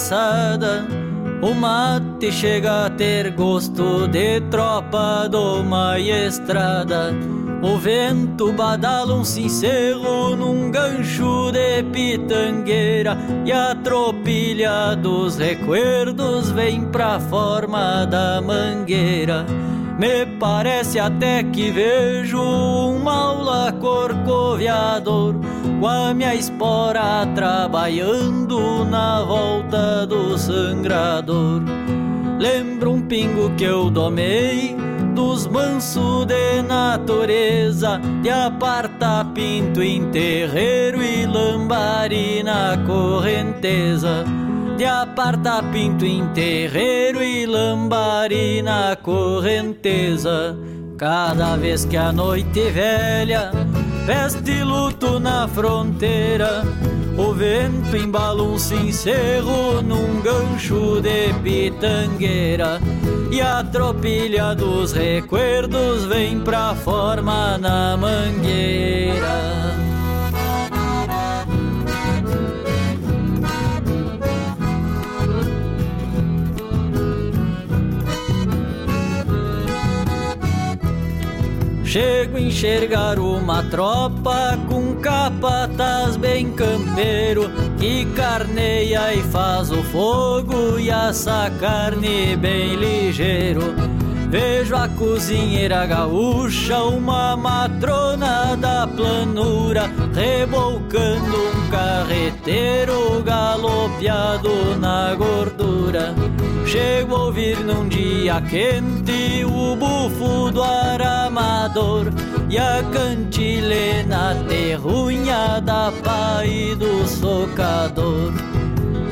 Enfumaçada, o mate chega a ter gosto de tropa uma estrada. O vento badala um cincelo num gancho de pitangueira e a tropilha dos recuerdos vem pra forma da mangueira. Me parece até que vejo um maula corcoviador com a minha espora trabalhando na volta do sangrador. Lembro um pingo que eu domei dos mansos de natureza, de aparta pinto em terreiro e lambari na correnteza. De aparta pinto em terreiro e lambari na correnteza. Cada vez que a noite velha veste luto na fronteira, o vento embala um cincero num gancho de pitangueira. E a tropilha dos recuerdos vem pra forma na mangueira. Chego a enxergar uma tropa com capataz bem campeiro que carneia e faz o fogo e assa carne bem ligeiro. Vejo a cozinheira gaúcha, uma matrona da planura, rebolcando um carreteiro galopeado na gordura. Chego a ouvir num dia quente o bufo do aramador e a cantilena terrunha da pai do socador.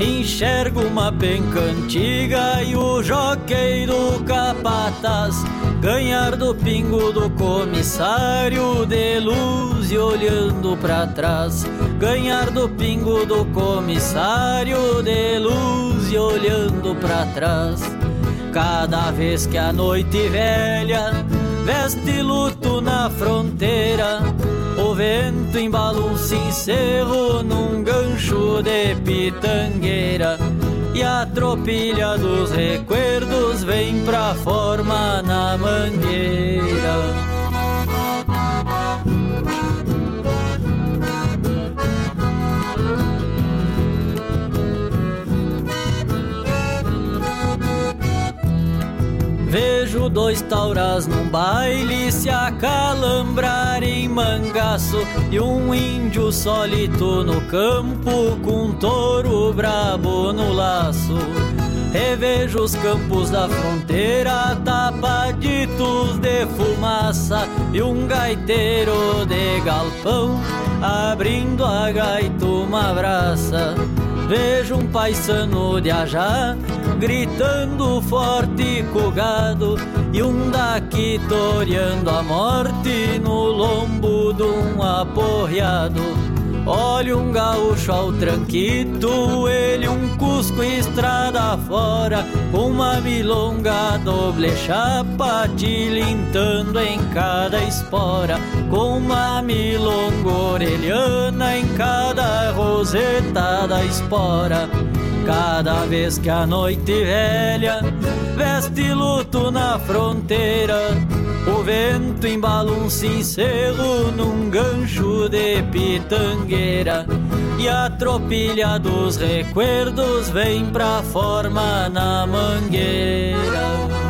Enxergo uma penca antiga e o jockey do capataz. Ganhar do pingo do comissário de luz e olhando pra trás. Ganhar do pingo do comissário de luz e olhando pra trás. Cada vez que a noite velha veste luto na fronteira o vento embala um cincero num gancho de pitangueira. E a tropilha dos recuerdos vem pra forma na mangueira Vejo dois tauras num baile se acalambrar em mangaço E um índio solito no campo com um touro brabo no laço. Revejo os campos da fronteira tapaditos de fumaça E um gaiteiro de galpão abrindo a gaita uma braça Vejo um paisano de ajá gritando forte com gado E um daqui toreando a morte no lombo de um aporreado Olha um gaúcho ao tranquito, ele um cusco estrada fora, uma milonga doble chapa tilintando em cada espora, com uma milonga orelhana em cada roseta da espora. Cada vez que a noite velha veste luto na fronteira, o vento embala um cincelo num gancho de pitangueira e a tropilha dos recuerdos vem pra forma na mangueira.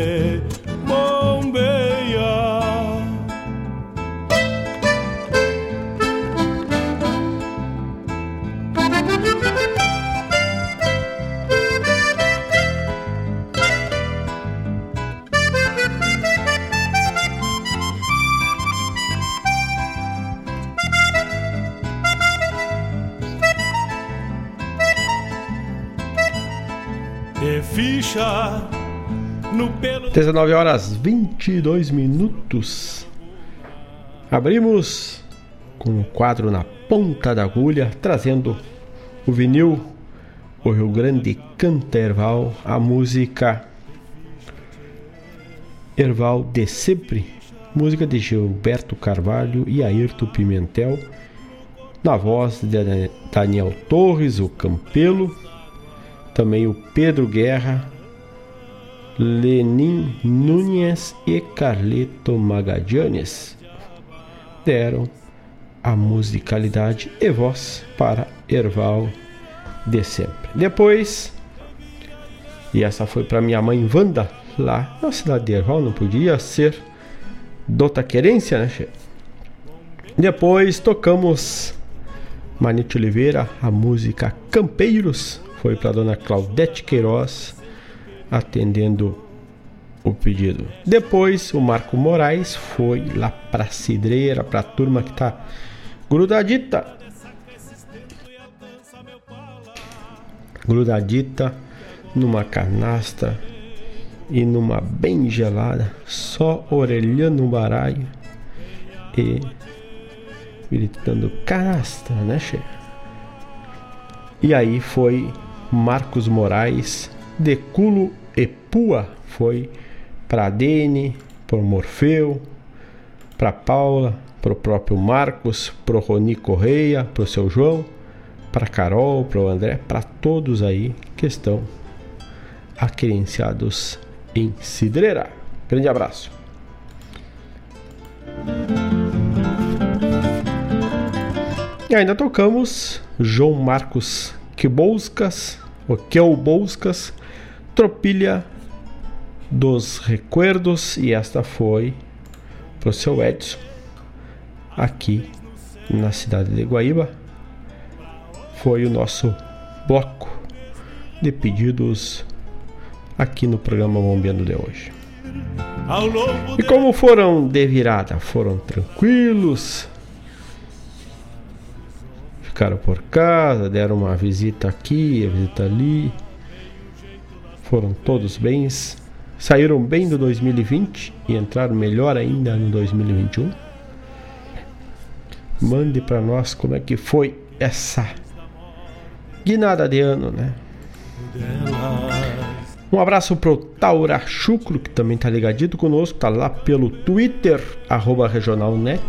Horas 22 minutos. Abrimos com o quadro na ponta da agulha, trazendo o vinil, o Rio Grande canta Erval, a música Erval de Sempre, música de Gilberto Carvalho e Ayrton Pimentel, na voz de Daniel Torres, o Campelo, também o Pedro Guerra, Lenin Nunes e Carleto Magadianes deram a musicalidade e voz para Erval de sempre. Depois, e essa foi para minha mãe Wanda, lá na cidade de Erval, não podia ser Dota Querência, né? Che? Depois tocamos Manito Oliveira, a música Campeiros, foi para dona Claudete Queiroz, atendendo o pedido. Depois o Marco Moraes foi lá para Cidreira, para a turma que tá grudadita. Grudadita numa canastra e numa bem gelada, só orelhando um baralho e gritando canastra, né, che? E aí foi Marcos Moraes, de Culo e Pua, foi para Dene, por Morfeu, para Paula, para o próprio Marcos, para o Roni Correia, para o seu João, para Carol, para o André, para todos aí que estão aquerenciados em Cidreira. Grande abraço. E ainda tocamos João Marcos Quebolskas, o Quebolskas, Tropilha dos Recuerdos, e esta foi para o seu Edson, aqui na cidade de Guaíba. Foi o nosso bloco de pedidos aqui no programa Bombeando de hoje. E como foram de virada? Foram tranquilos? Ficaram por casa, deram uma visita aqui, visita ali. Foram todos bens. Saíram bem do 2020 e entraram melhor ainda no 2021. Mande para nós como é que foi essa guinada de ano, né? Um abraço pro Taura Chucro, que também tá ligadito conosco, tá lá pelo Twitter, regionalnet.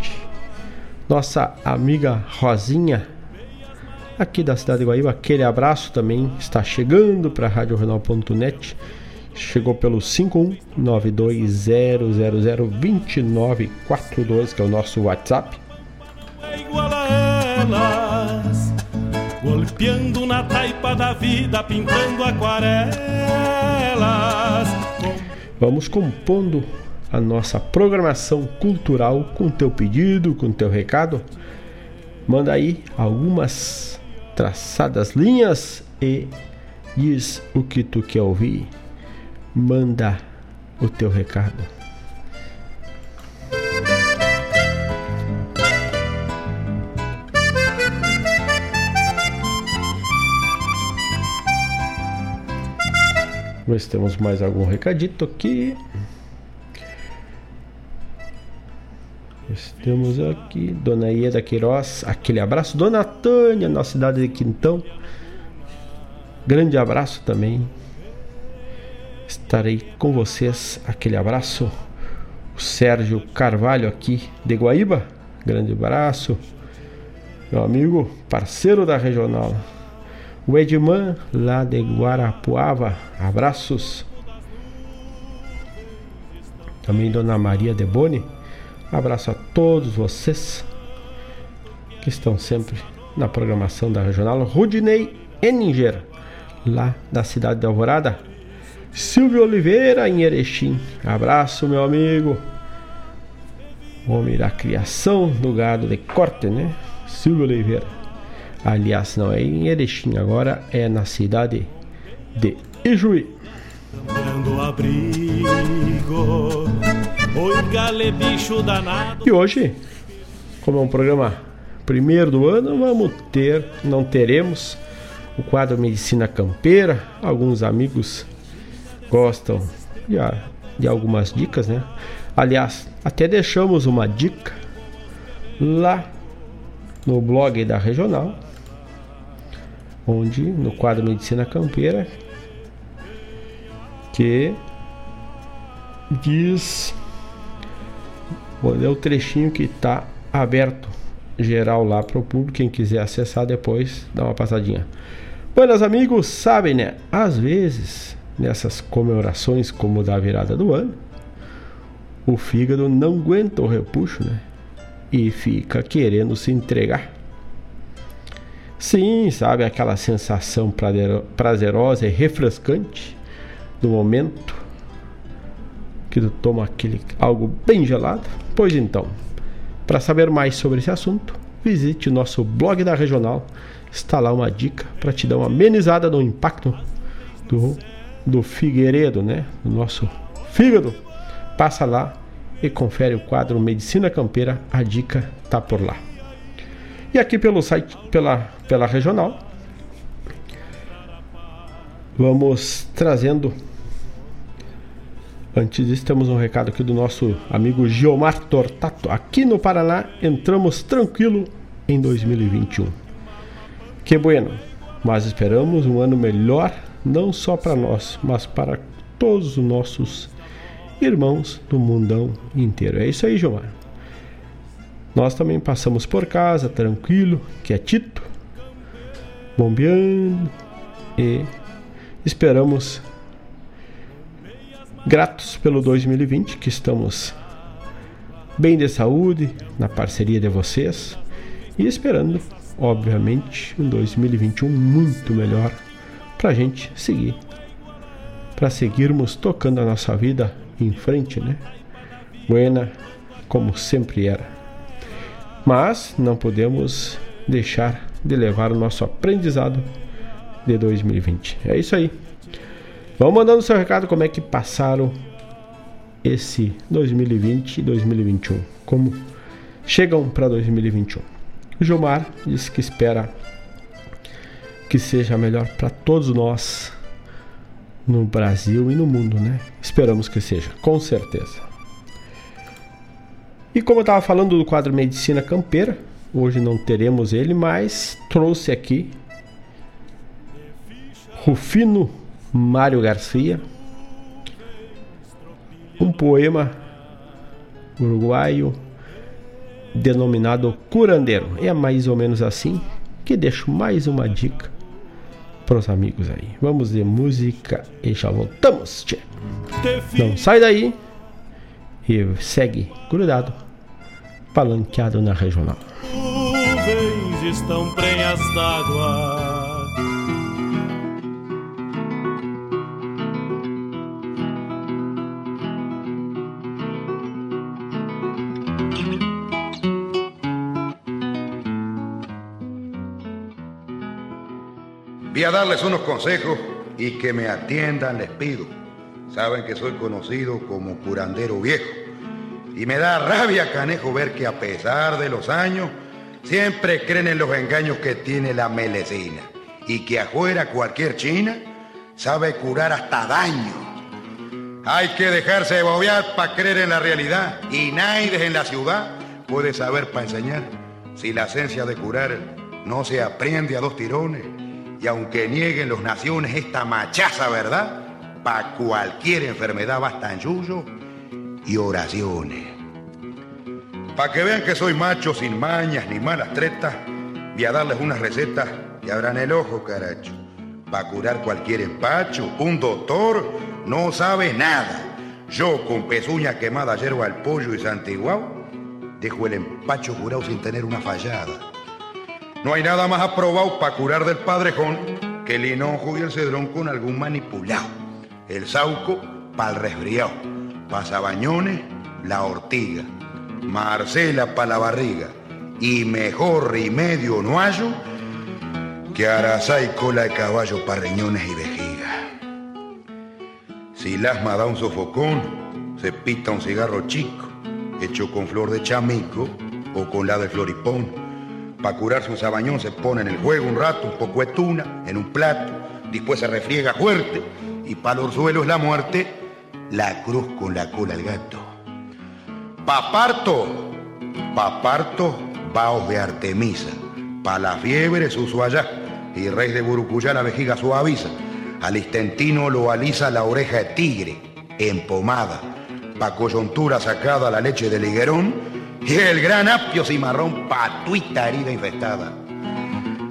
Nossa amiga Rosinha, aqui da cidade de Guaíba, aquele abraço também está chegando para radioregional.net. Chegou pelo 51920002942, que é o nosso WhatsApp. igual a elas, golpeando na taipa da vida, pintando aquarelas. Vamos compondo a nossa programação cultural com teu pedido, com teu recado. Manda aí algumas traçadas linhas e diz o que tu quer ouvir. Manda o teu recado. Se temos mais algum recadito aqui. Temos aqui Dona Ieda Queiroz, aquele abraço. Dona Tânia, na cidade de Quintão. Grande abraço também. Estarei com vocês. Aquele abraço. O Sérgio Carvalho aqui de Guaíba. Grande abraço. Meu amigo, parceiro da regional. O Edman, lá de Guarapuava. Abraços. Também Dona Maria de Boni. Abraço a todos vocês que estão sempre na programação da regional. Rudinei Eninger, lá da cidade de Alvorada. Silvio Oliveira, em Erechim. Abraço, meu amigo. Homem da criação do gado de corte, né? Silvio Oliveira. Aliás, não é em Erechim, agora é na cidade de Ijuí. Dando abrigo, oi gale bicho danado. E hoje, como é um programa primeiro do ano, vamos ter, não teremos o quadro Medicina Campeira. Alguns amigos gostam de, de algumas dicas, né? Aliás, até deixamos uma dica lá no blog da Regional, onde no quadro Medicina Campeira, que diz ler o trechinho que está aberto geral lá para o público, quem quiser acessar depois, dá uma passadinha. Buenas amigos, sabem né? Às vezes, nessas comemorações como da virada do ano, o fígado não aguenta o repuxo, né? E fica querendo se entregar. Sim, sabe aquela sensação prazerosa e refrescante do momento que tu toma aquele algo bem gelado? Pois então, para saber mais sobre esse assunto, visite o nosso blog da Regional está lá uma dica para te dar uma amenizada no impacto do, do Figueiredo, né? Do nosso fígado. Passa lá e confere o quadro Medicina Campeira, a dica tá por lá. E aqui pelo site, pela, pela regional, vamos trazendo. Antes disso, temos um recado aqui do nosso amigo Giomar Tortato. Aqui no Paraná, entramos tranquilo em 2021. Que bueno, mas esperamos um ano melhor, não só para nós, mas para todos os nossos irmãos do mundão inteiro. É isso aí, João. Nós também passamos por casa, tranquilo, quietito, bombeando e esperamos gratos pelo 2020 que estamos bem de saúde, na parceria de vocês e esperando obviamente, um 2021 muito melhor para a gente seguir, para seguirmos tocando a nossa vida em frente, né? Buena, como sempre era. Mas não podemos deixar de levar o nosso aprendizado de 2020. É isso aí. Vamos mandando seu recado como é que passaram esse 2020 e 2021. Como chegam para 2021. O Gilmar disse que espera que seja melhor para todos nós no Brasil e no mundo, né? Esperamos que seja, com certeza. E como eu estava falando do quadro Medicina Campeira, hoje não teremos ele, mas trouxe aqui Rufino Mário Garcia, um poema uruguaio denominado curandeiro. É mais ou menos assim que deixo mais uma dica para os amigos aí. Vamos de música e já voltamos. Tchê. Não sai daí e segue grudado, palanqueado na regional. Nuvens estão prenhas d'água a darles unos consejos y que me atiendan les pido. Saben que soy conocido como curandero viejo. Y me da rabia, canejo, ver que a pesar de los años, siempre creen en los engaños que tiene la melecina. Y que afuera cualquier china sabe curar hasta daño. Hay que dejarse de bobear para creer en la realidad. Y nadie en la ciudad puede saber para enseñar. Si la esencia de curar no se aprende a dos tirones, y aunque nieguen los naciones esta machaza verdad, para cualquier enfermedad bastan yuyo y oraciones. Para que vean que soy macho sin mañas ni malas tretas, voy a darles unas recetas y abran el ojo, caracho. Para curar cualquier empacho, un doctor no sabe nada. Yo con pezuña quemada, yerba al pollo y santiguao, dejo el empacho curado sin tener una fallada. No hay nada más aprobado para curar del padrejón que el hinojo y el cedrón con algún manipulado. El sauco para el resfriado. Pasabañones, la ortiga. Marcela para la barriga. Y mejor remedio no hallo que arazá y cola de caballo para riñones y vejiga. Si el asma da un sofocón, se pita un cigarro chico, hecho con flor de chamico o con la de floripón para curarse un sabañón se pone en el juego un rato, un poco de tuna, en un plato, después se refriega fuerte y para los suelos la muerte, la cruz con la cola al gato. Paparto, paparto, vaos de Artemisa, pa' la fiebre su allá, y rey de Burucuyá la vejiga suaviza, al istentino lo alisa la oreja de tigre, empomada, pa' coyuntura sacada la leche del higuerón, y el gran apio cimarrón patuita herida infestada.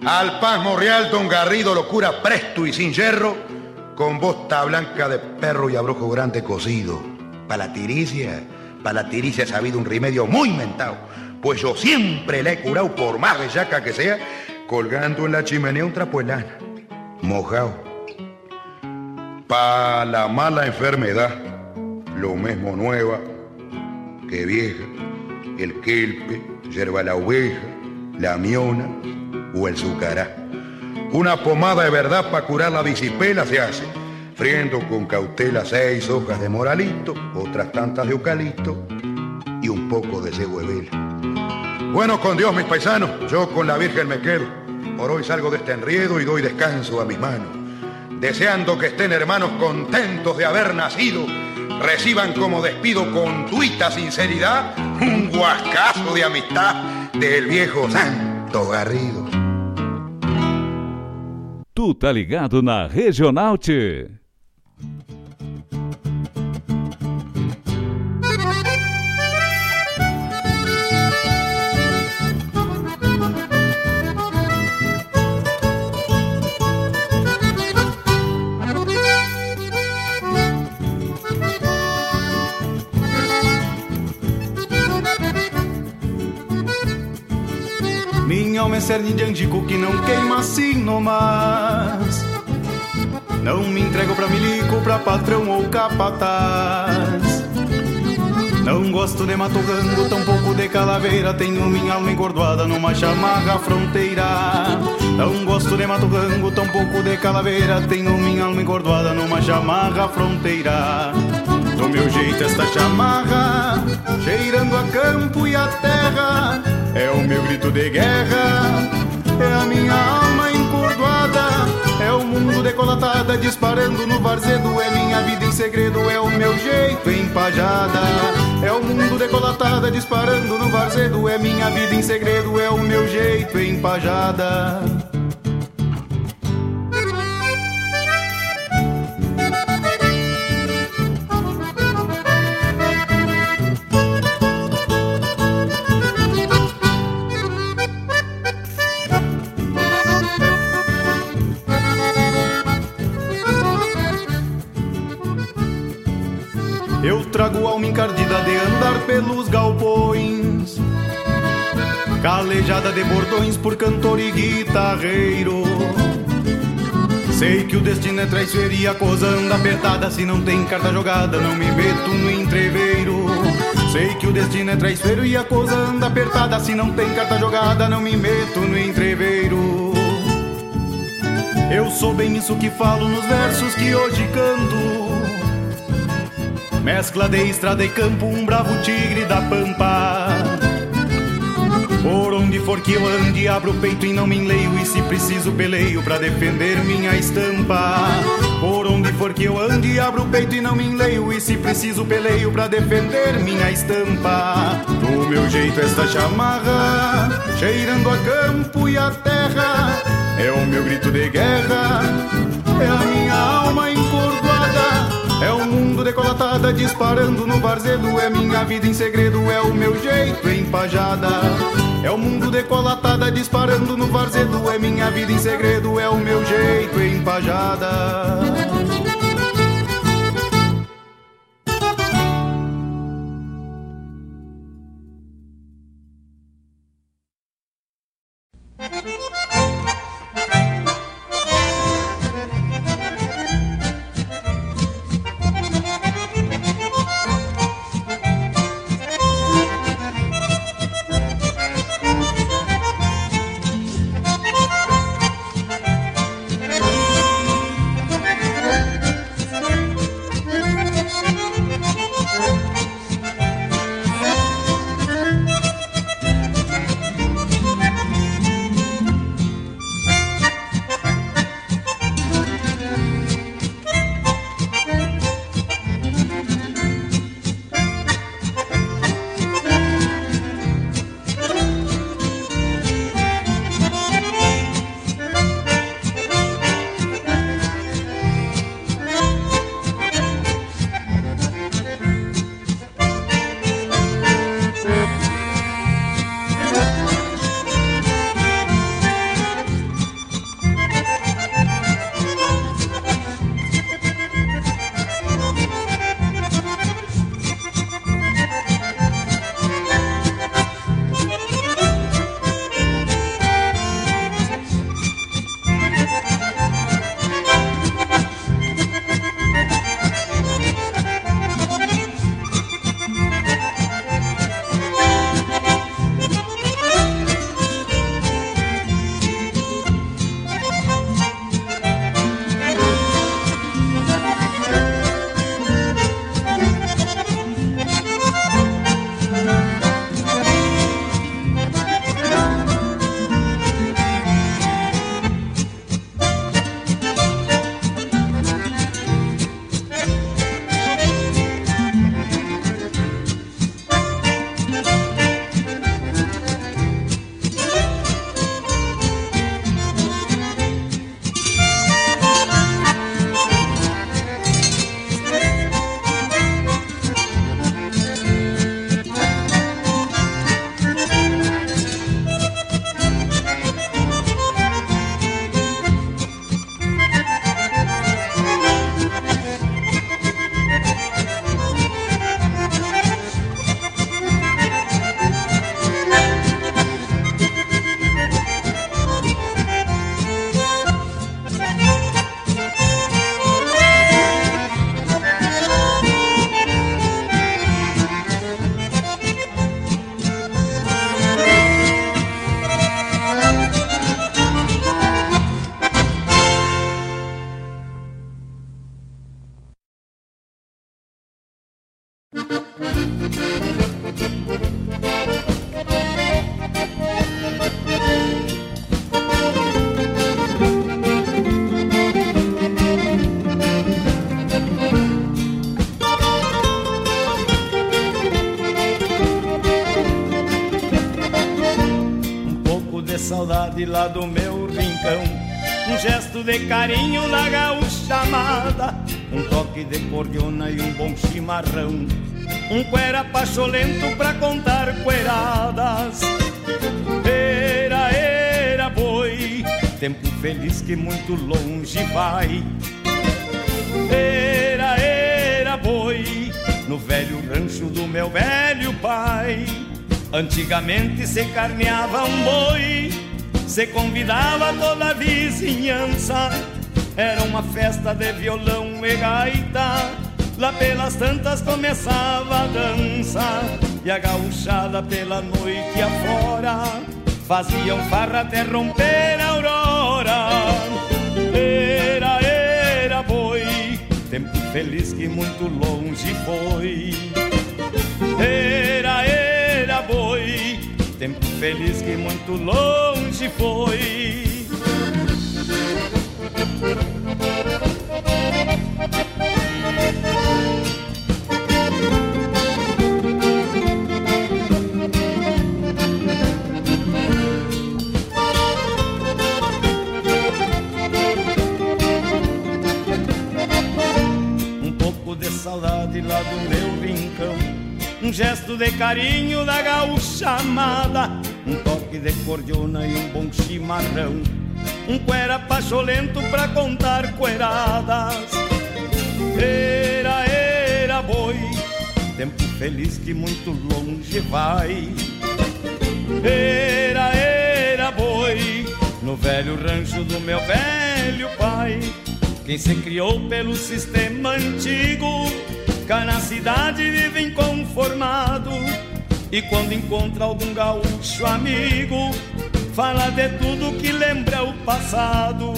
Al pasmo real don Garrido locura presto y sin hierro, con bosta blanca de perro y abrojo grande cocido. Pa' la tiricia, pa' la tiricia ha sabido un remedio muy mentado, pues yo siempre le he curado por más bellaca que sea, colgando en la chimenea un trapo mojado. Pa' la mala enfermedad, lo mismo nueva que vieja, el kelpe, yerba la oveja, la miona o el sucará. Una pomada de verdad para curar la disipela se hace, friendo con cautela seis hojas de moralito, otras tantas de eucalipto y un poco de cebo de vela. Bueno, con Dios, mis paisanos, yo con la Virgen me quedo. Por hoy salgo de este enriedo y doy descanso a mis manos. Deseando que estén hermanos contentos de haber nacido, reciban como despido con tuita sinceridad un guascazo de amistad del viejo Santo Garrido. Ligado na. Cerne de andico que não queima assim nomás Não me entrego pra milico, pra patrão ou capataz Não gosto de mato rango, tampouco de calaveira. Tenho minha alma engordoada numa chamarra fronteira. Não gosto de mato rango, tampouco de calaveira. Tenho minha alma engordoada numa chamarra fronteira. Do meu jeito esta chamarra Cheirando a campo e a terra É o meu grito de guerra. É a minha alma É o mundo decolatada Disparando no varzedo. É minha vida em segredo É o meu jeito empajada. É o mundo decolatada Disparando no varzedo. É minha vida em segredo É o meu jeito empajada trago alma encardida de andar pelos galpões. Calejada de bordões por cantor e guitarreiro. Sei que o destino é traiçoeiro e a coisa apertada. Se não tem carta jogada, não me meto no entreveiro. Sei que o destino é traiçoeiro e a coisa anda apertada. Se não tem carta jogada, não me meto no entreveiro. Eu sou bem isso que falo nos versos que hoje canto Mescla de estrada e campo, um bravo tigre da pampa. Por onde for que eu ande, abro o peito e não me enleio. E se preciso, peleio pra defender minha estampa. Por onde for que eu ande, abro o peito e não me enleio. E se preciso, peleio pra defender minha estampa. Do meu jeito, esta chamarra, cheirando a campo e a terra. É o meu grito de guerra, é a minha alma encordoada. Decolatada disparando no varzedo. É minha vida em segredo, é o meu jeito empajada. É o mundo decolatada disparando no varzedo. É minha vida em segredo, é o meu jeito empajada. Chimarrão. Um cuera pacholento pra contar cueradas. Era, era boi, tempo feliz que muito longe vai. Era, era boi, no velho rancho do meu velho pai. Antigamente se carneava um boi, se convidava toda a vizinhança. Era uma festa de violão e gaita, lá pelas tantas começava a dança. E a gauchada pela noite afora, faziam farra até romper a aurora. Era, era boi, tempo feliz que muito longe foi. Era, era boi, tempo feliz que muito longe foi. Saudade lá do meu rincão um gesto de carinho da gaúcha amada Um toque de cordiona e um bom chimarrão. Um cuera pacholento pra contar cueradas. Era, era boi Tempo feliz que muito longe vai. Era, era boi No velho rancho do meu velho pai Quem se criou pelo sistema antigo Cá na cidade vive inconformado. E quando encontra algum gaúcho amigo Fala de tudo que lembra o passado.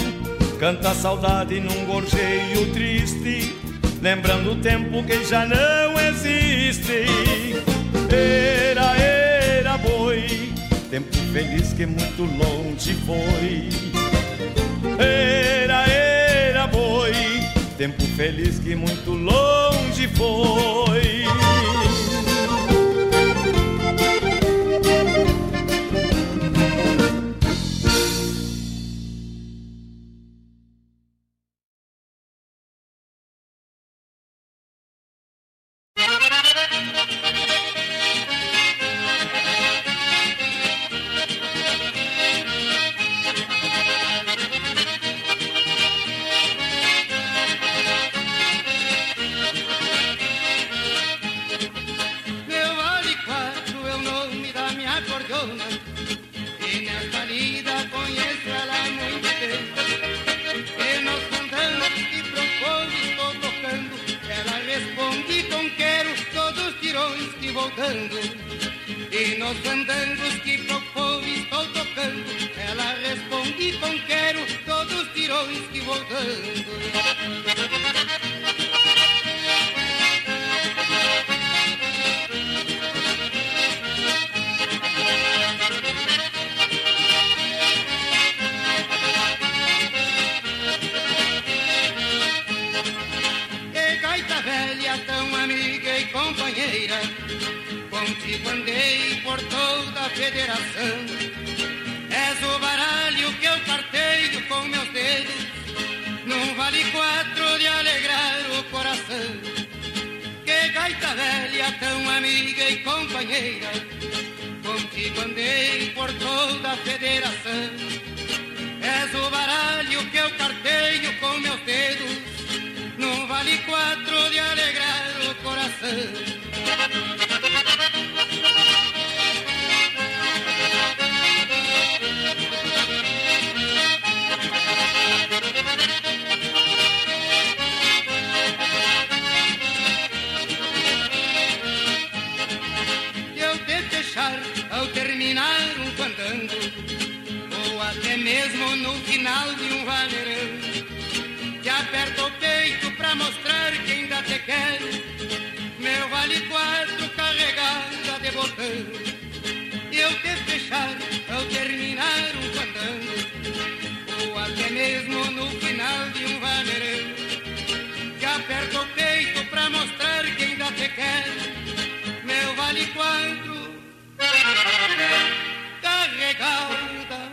Canta a saudade num gorjeio triste Lembrando o tempo que já não existe. Era, era boi Tempo feliz que muito longe foi. Era, era boi Tempo feliz que muito longe foi. Tirões que e companheira Contigo andei por toda a federação. És o baralho que eu carteio com meus dedos Não vale quatro de alegrar o coração Que gaita velha, tão amiga e companheira Contigo andei por toda a federação És o baralho que eu carteio com meus dedos não vale quatro de alegrar o coração. Final de um vaneirão. Te aperto o peito pra mostrar que ainda te quero. Meu vale quatro carregada de botão. Eu te fechar ao terminar um fandango Ou até mesmo no final de um vaneirão Te aperto o peito pra mostrar que ainda te quero. Meu vale quatro carregada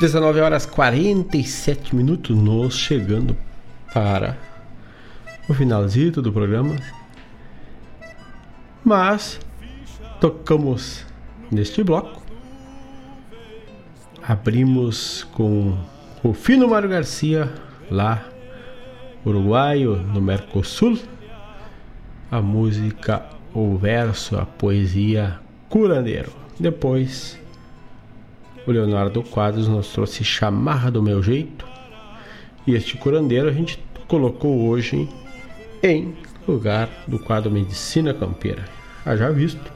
19 horas 47 minutos, nós chegando para o finalzinho do programa. Mas tocamos neste bloco. Abrimos com o Fino Mário Garcia, lá uruguaio, no Mercosul. A música, o verso, a poesia curandeiro. Depois o Leonardo Quadros nos trouxe Chamarra do Meu Jeito. E este curandeiro a gente colocou hoje em lugar do quadro Medicina Campeira. Haja visto,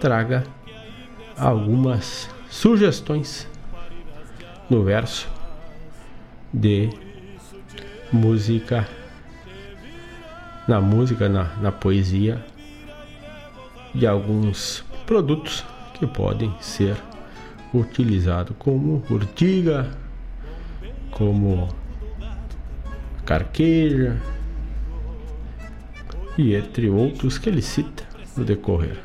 traga algumas sugestões no verso de música, na música, na, na poesia, de alguns produtos que podem ser utilizados como urtiga, como carqueja e entre outros que ele cita no decorrer.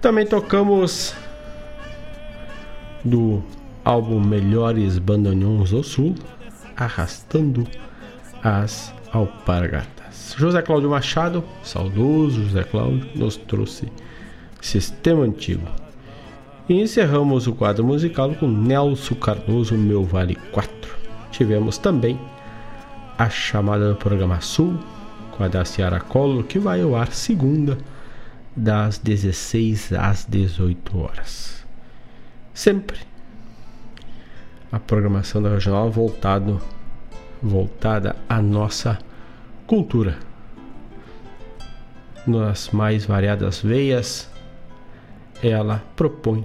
Também tocamos do álbum Melhores Bandoneons do Sul, Arrastando as Alpargatas. José Cláudio Machado, saudoso José Cláudio, nos trouxe Sistema Antigo. E encerramos o quadro musical com Nelson Cardoso, Meu Vale 4. Tivemos também a chamada do programa Sul, com a da Ciara Collor, que vai ao ar segunda, das 16 às 18 horas. Sempre a programação da regional voltado, voltada à nossa cultura. Nas mais variadas veias, ela propõe,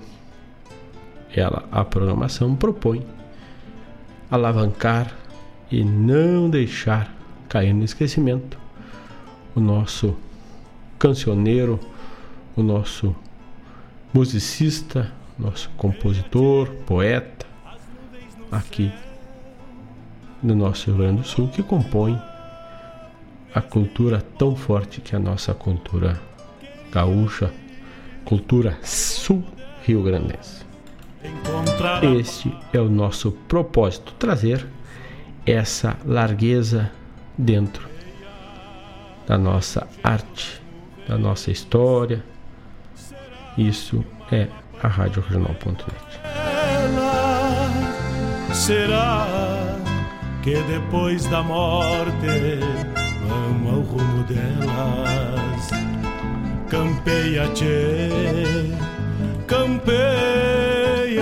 ela, a programação propõe alavancar e não deixar cair no esquecimento o nosso cancioneiro, o nosso musicista, nosso compositor, poeta, aqui no nosso Rio Grande do Sul, que compõe a cultura tão forte que é a nossa cultura gaúcha, cultura sul-rio-grandense. Este é o nosso propósito, trazer essa largueza dentro da nossa arte, da nossa história. Isso é a Rádio Regional.net. Será que depois da morte vamos ao rumo delas? Campeia, tchê, campeia.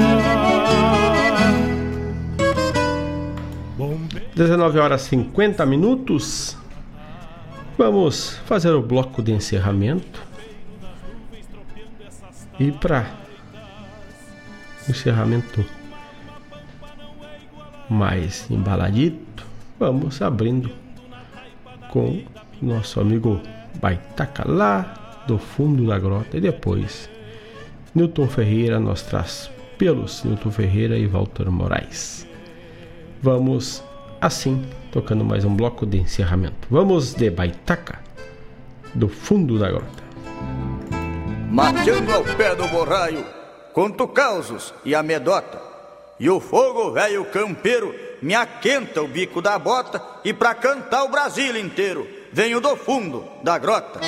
19 horas 50 minutos. Vamos fazer o bloco de encerramento. E para encerramento mais embaladito, vamos abrindo com nosso amigo Baitaca lá do fundo da grota e depois Newton Ferreira nos traz pelos Newton Ferreira e Walter Moraes. Vamos assim, tocando mais um bloco de encerramento. Vamos de Baitaca do fundo da grota. Mateando ao pé do borraio, conto causos e amedota. E o fogo velho campeiro me aquenta o bico da bota e pra cantar o Brasil inteiro venho do fundo da grota.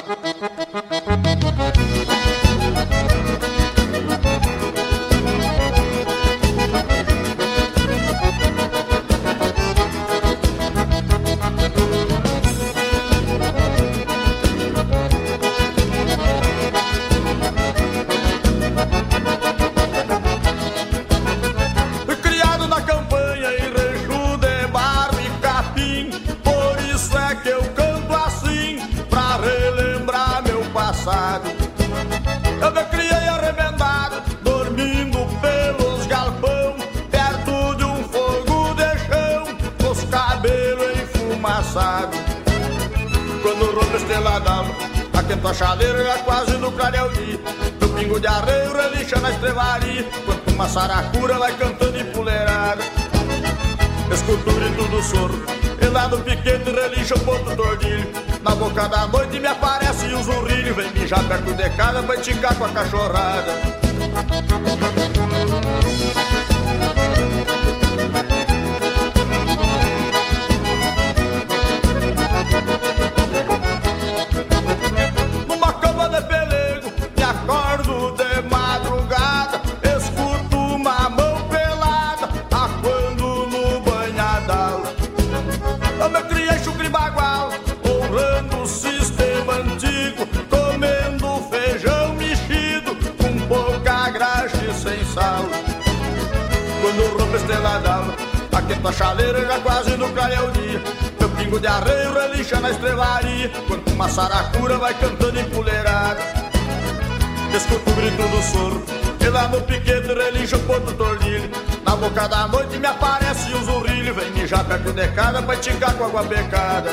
De arreio relincha na estrevaria Quanto uma saracura vai cantando empoleirada Escuto o grito do soro E lá no piquete relincha o ponto tordilho. Na boca da noite me aparece o zurrilho Vem mijar perto de casa pra esticar com a cachorrada saracura vai cantando empoleirada Escuto o grito do soro E lá no piquete relincha o ponto tordilho Na boca da noite me aparece o zurrilho Vem mijar perto de casa pra esticar com água pecada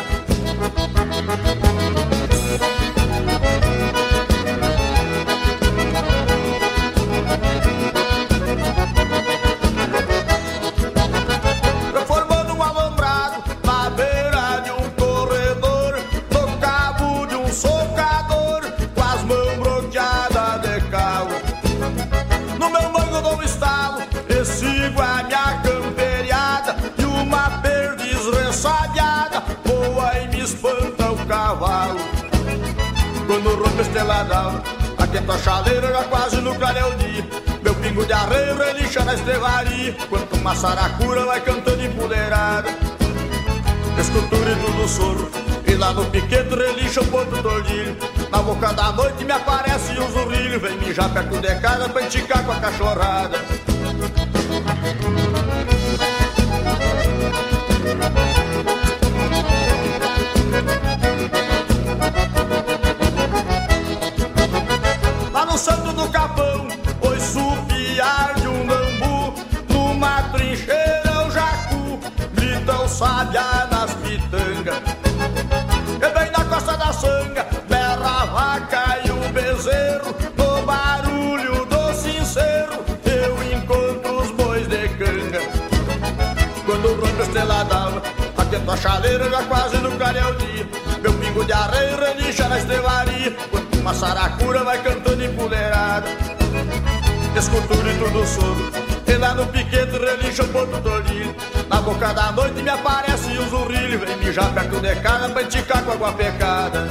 Aquento a chaleira já quase no clareio dia Meu pingo de arreio relincha na estrevaria. Quanto uma saracura vai cantando empoleirada Escuto o grito do soro. E lá no piquete relincha o ponto tordilho Na boca da noite me aparece o zurrilho Vem mijar perto de casa pra esticar com a cachorrada já quase no clareio dia Meu pingo de arreio relincha na estelaria Quando uma saracura vai cantando empoleirada Escultura e tudo soro E lá no piquete relincha o ponto dolhido Na boca da noite me aparece o zurrilho. Vem mijar perto de casa pra enticar com água pecada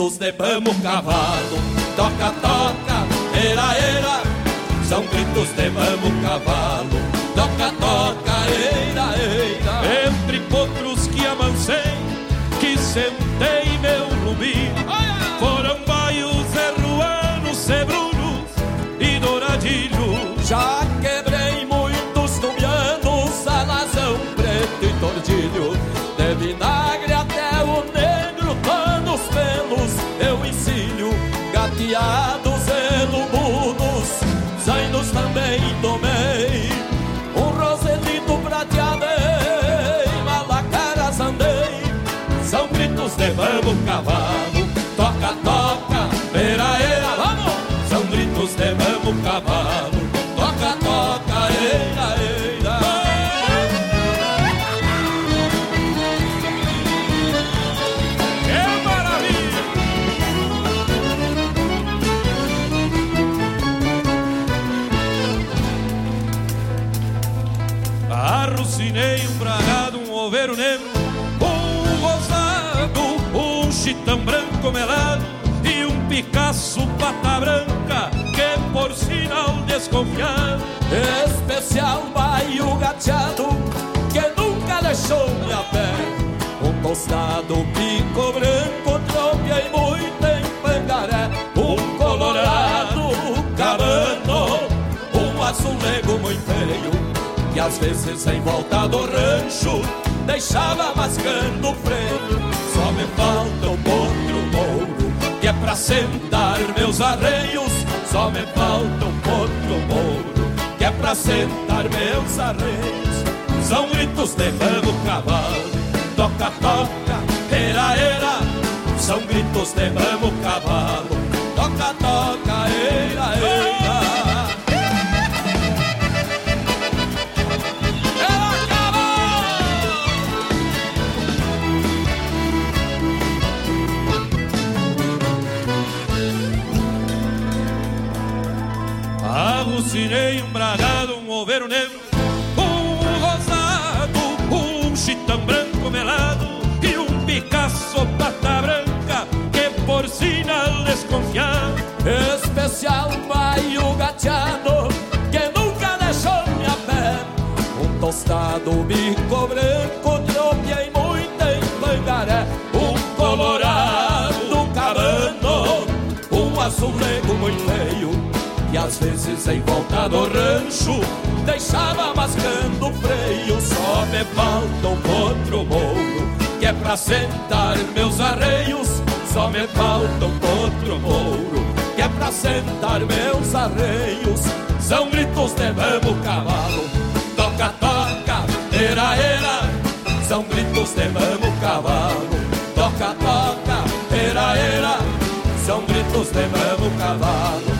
gritos de vamos cavalo, toca, toca, era, era. São gritos de vamos cavalo, pata branca que por sinal desconfiado especial baio gateado, que nunca deixou me a pé, um tostado pico branco, tropiei muito em pangaré, um colorado cabano, um azulego muito feio, que às vezes em volta do rancho deixava mascando o freio. Que é pra sentar meus arreios. Só me falta um potro mouro, que é pra sentar meus arreios. São gritos de vamos cavalo, toca, toca, era, era. São gritos de vamos cavalo, Arrucinei um bragado, um oveiro negro, um rosado, um chitão branco melado e um Picasso pata branca que por sinal desconfiado. Especial baio gateado, que nunca deixou me a pé. Um tostado bico branco, tropiei muito em pangaré. Um colorado cabano, um azulego muito feio. Às vezes em volta do rancho Deixava mascando o freio Só me falta um outro mouro Que é pra sentar meus arreios Só me falta um outro mouro Que é pra sentar meus arreios São gritos de vamos cavalo, toca, toca, era, era. São gritos de vamos cavalo Toca, toca, era, era São gritos de vamos cavalo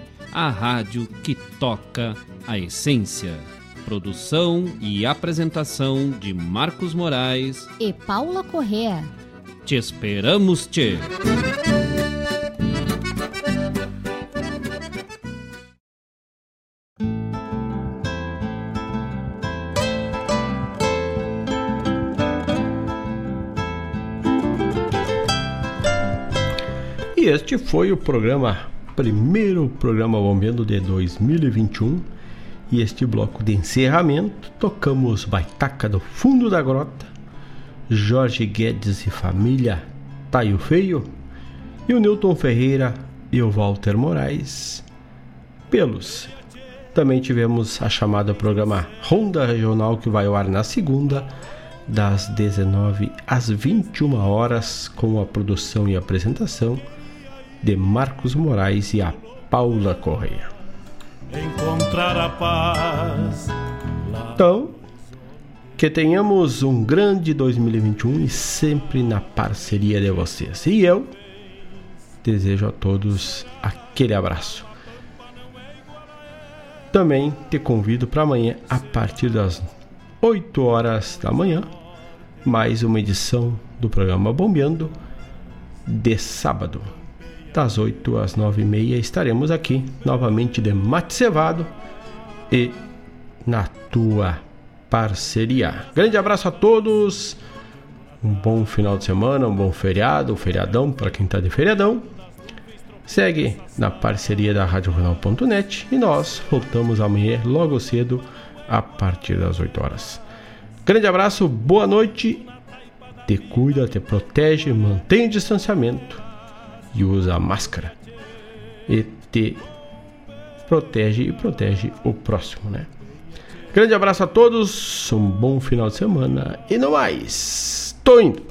a rádio que toca a essência. Produção e apresentação de Marcos Moraes. E Paula Correa. Te esperamos, te. E este foi o programa, primeiro programa Bombeando de 2021. E este bloco de encerramento tocamos Baitaca do Fundo da Grota, Jorge Guedes e Família, Taio Feio, e o Newton Ferreira e o Walter Moraes, Pelos. Também tivemos a chamada programa Ronda Regional que vai ao ar na segunda, das 19 às 21 horas, com a produção e apresentação de Marcos Moraes e a Paula Correia. Encontrar a paz. Então, que tenhamos um grande 2021 e sempre na parceria de vocês. E eu desejo a todos aquele abraço. Também te convido para amanhã, a partir das 8 horas da manhã, mais uma edição do programa Bombeando de sábado. Das 8 às 9 e meia estaremos aqui novamente de mate cevado e na tua parceria. Grande abraço a todos, um bom final de semana, um bom feriado, um feriadão para quem está de feriadão. Segue na parceria da RadioJornal.net e nós voltamos amanhã logo cedo a partir das 8 horas. Grande abraço, boa noite, te cuida, te protege, mantém o distanciamento e usa a máscara. E te protege e protege o próximo, né? Grande abraço a todos, um bom final de semana e não mais. Tô indo.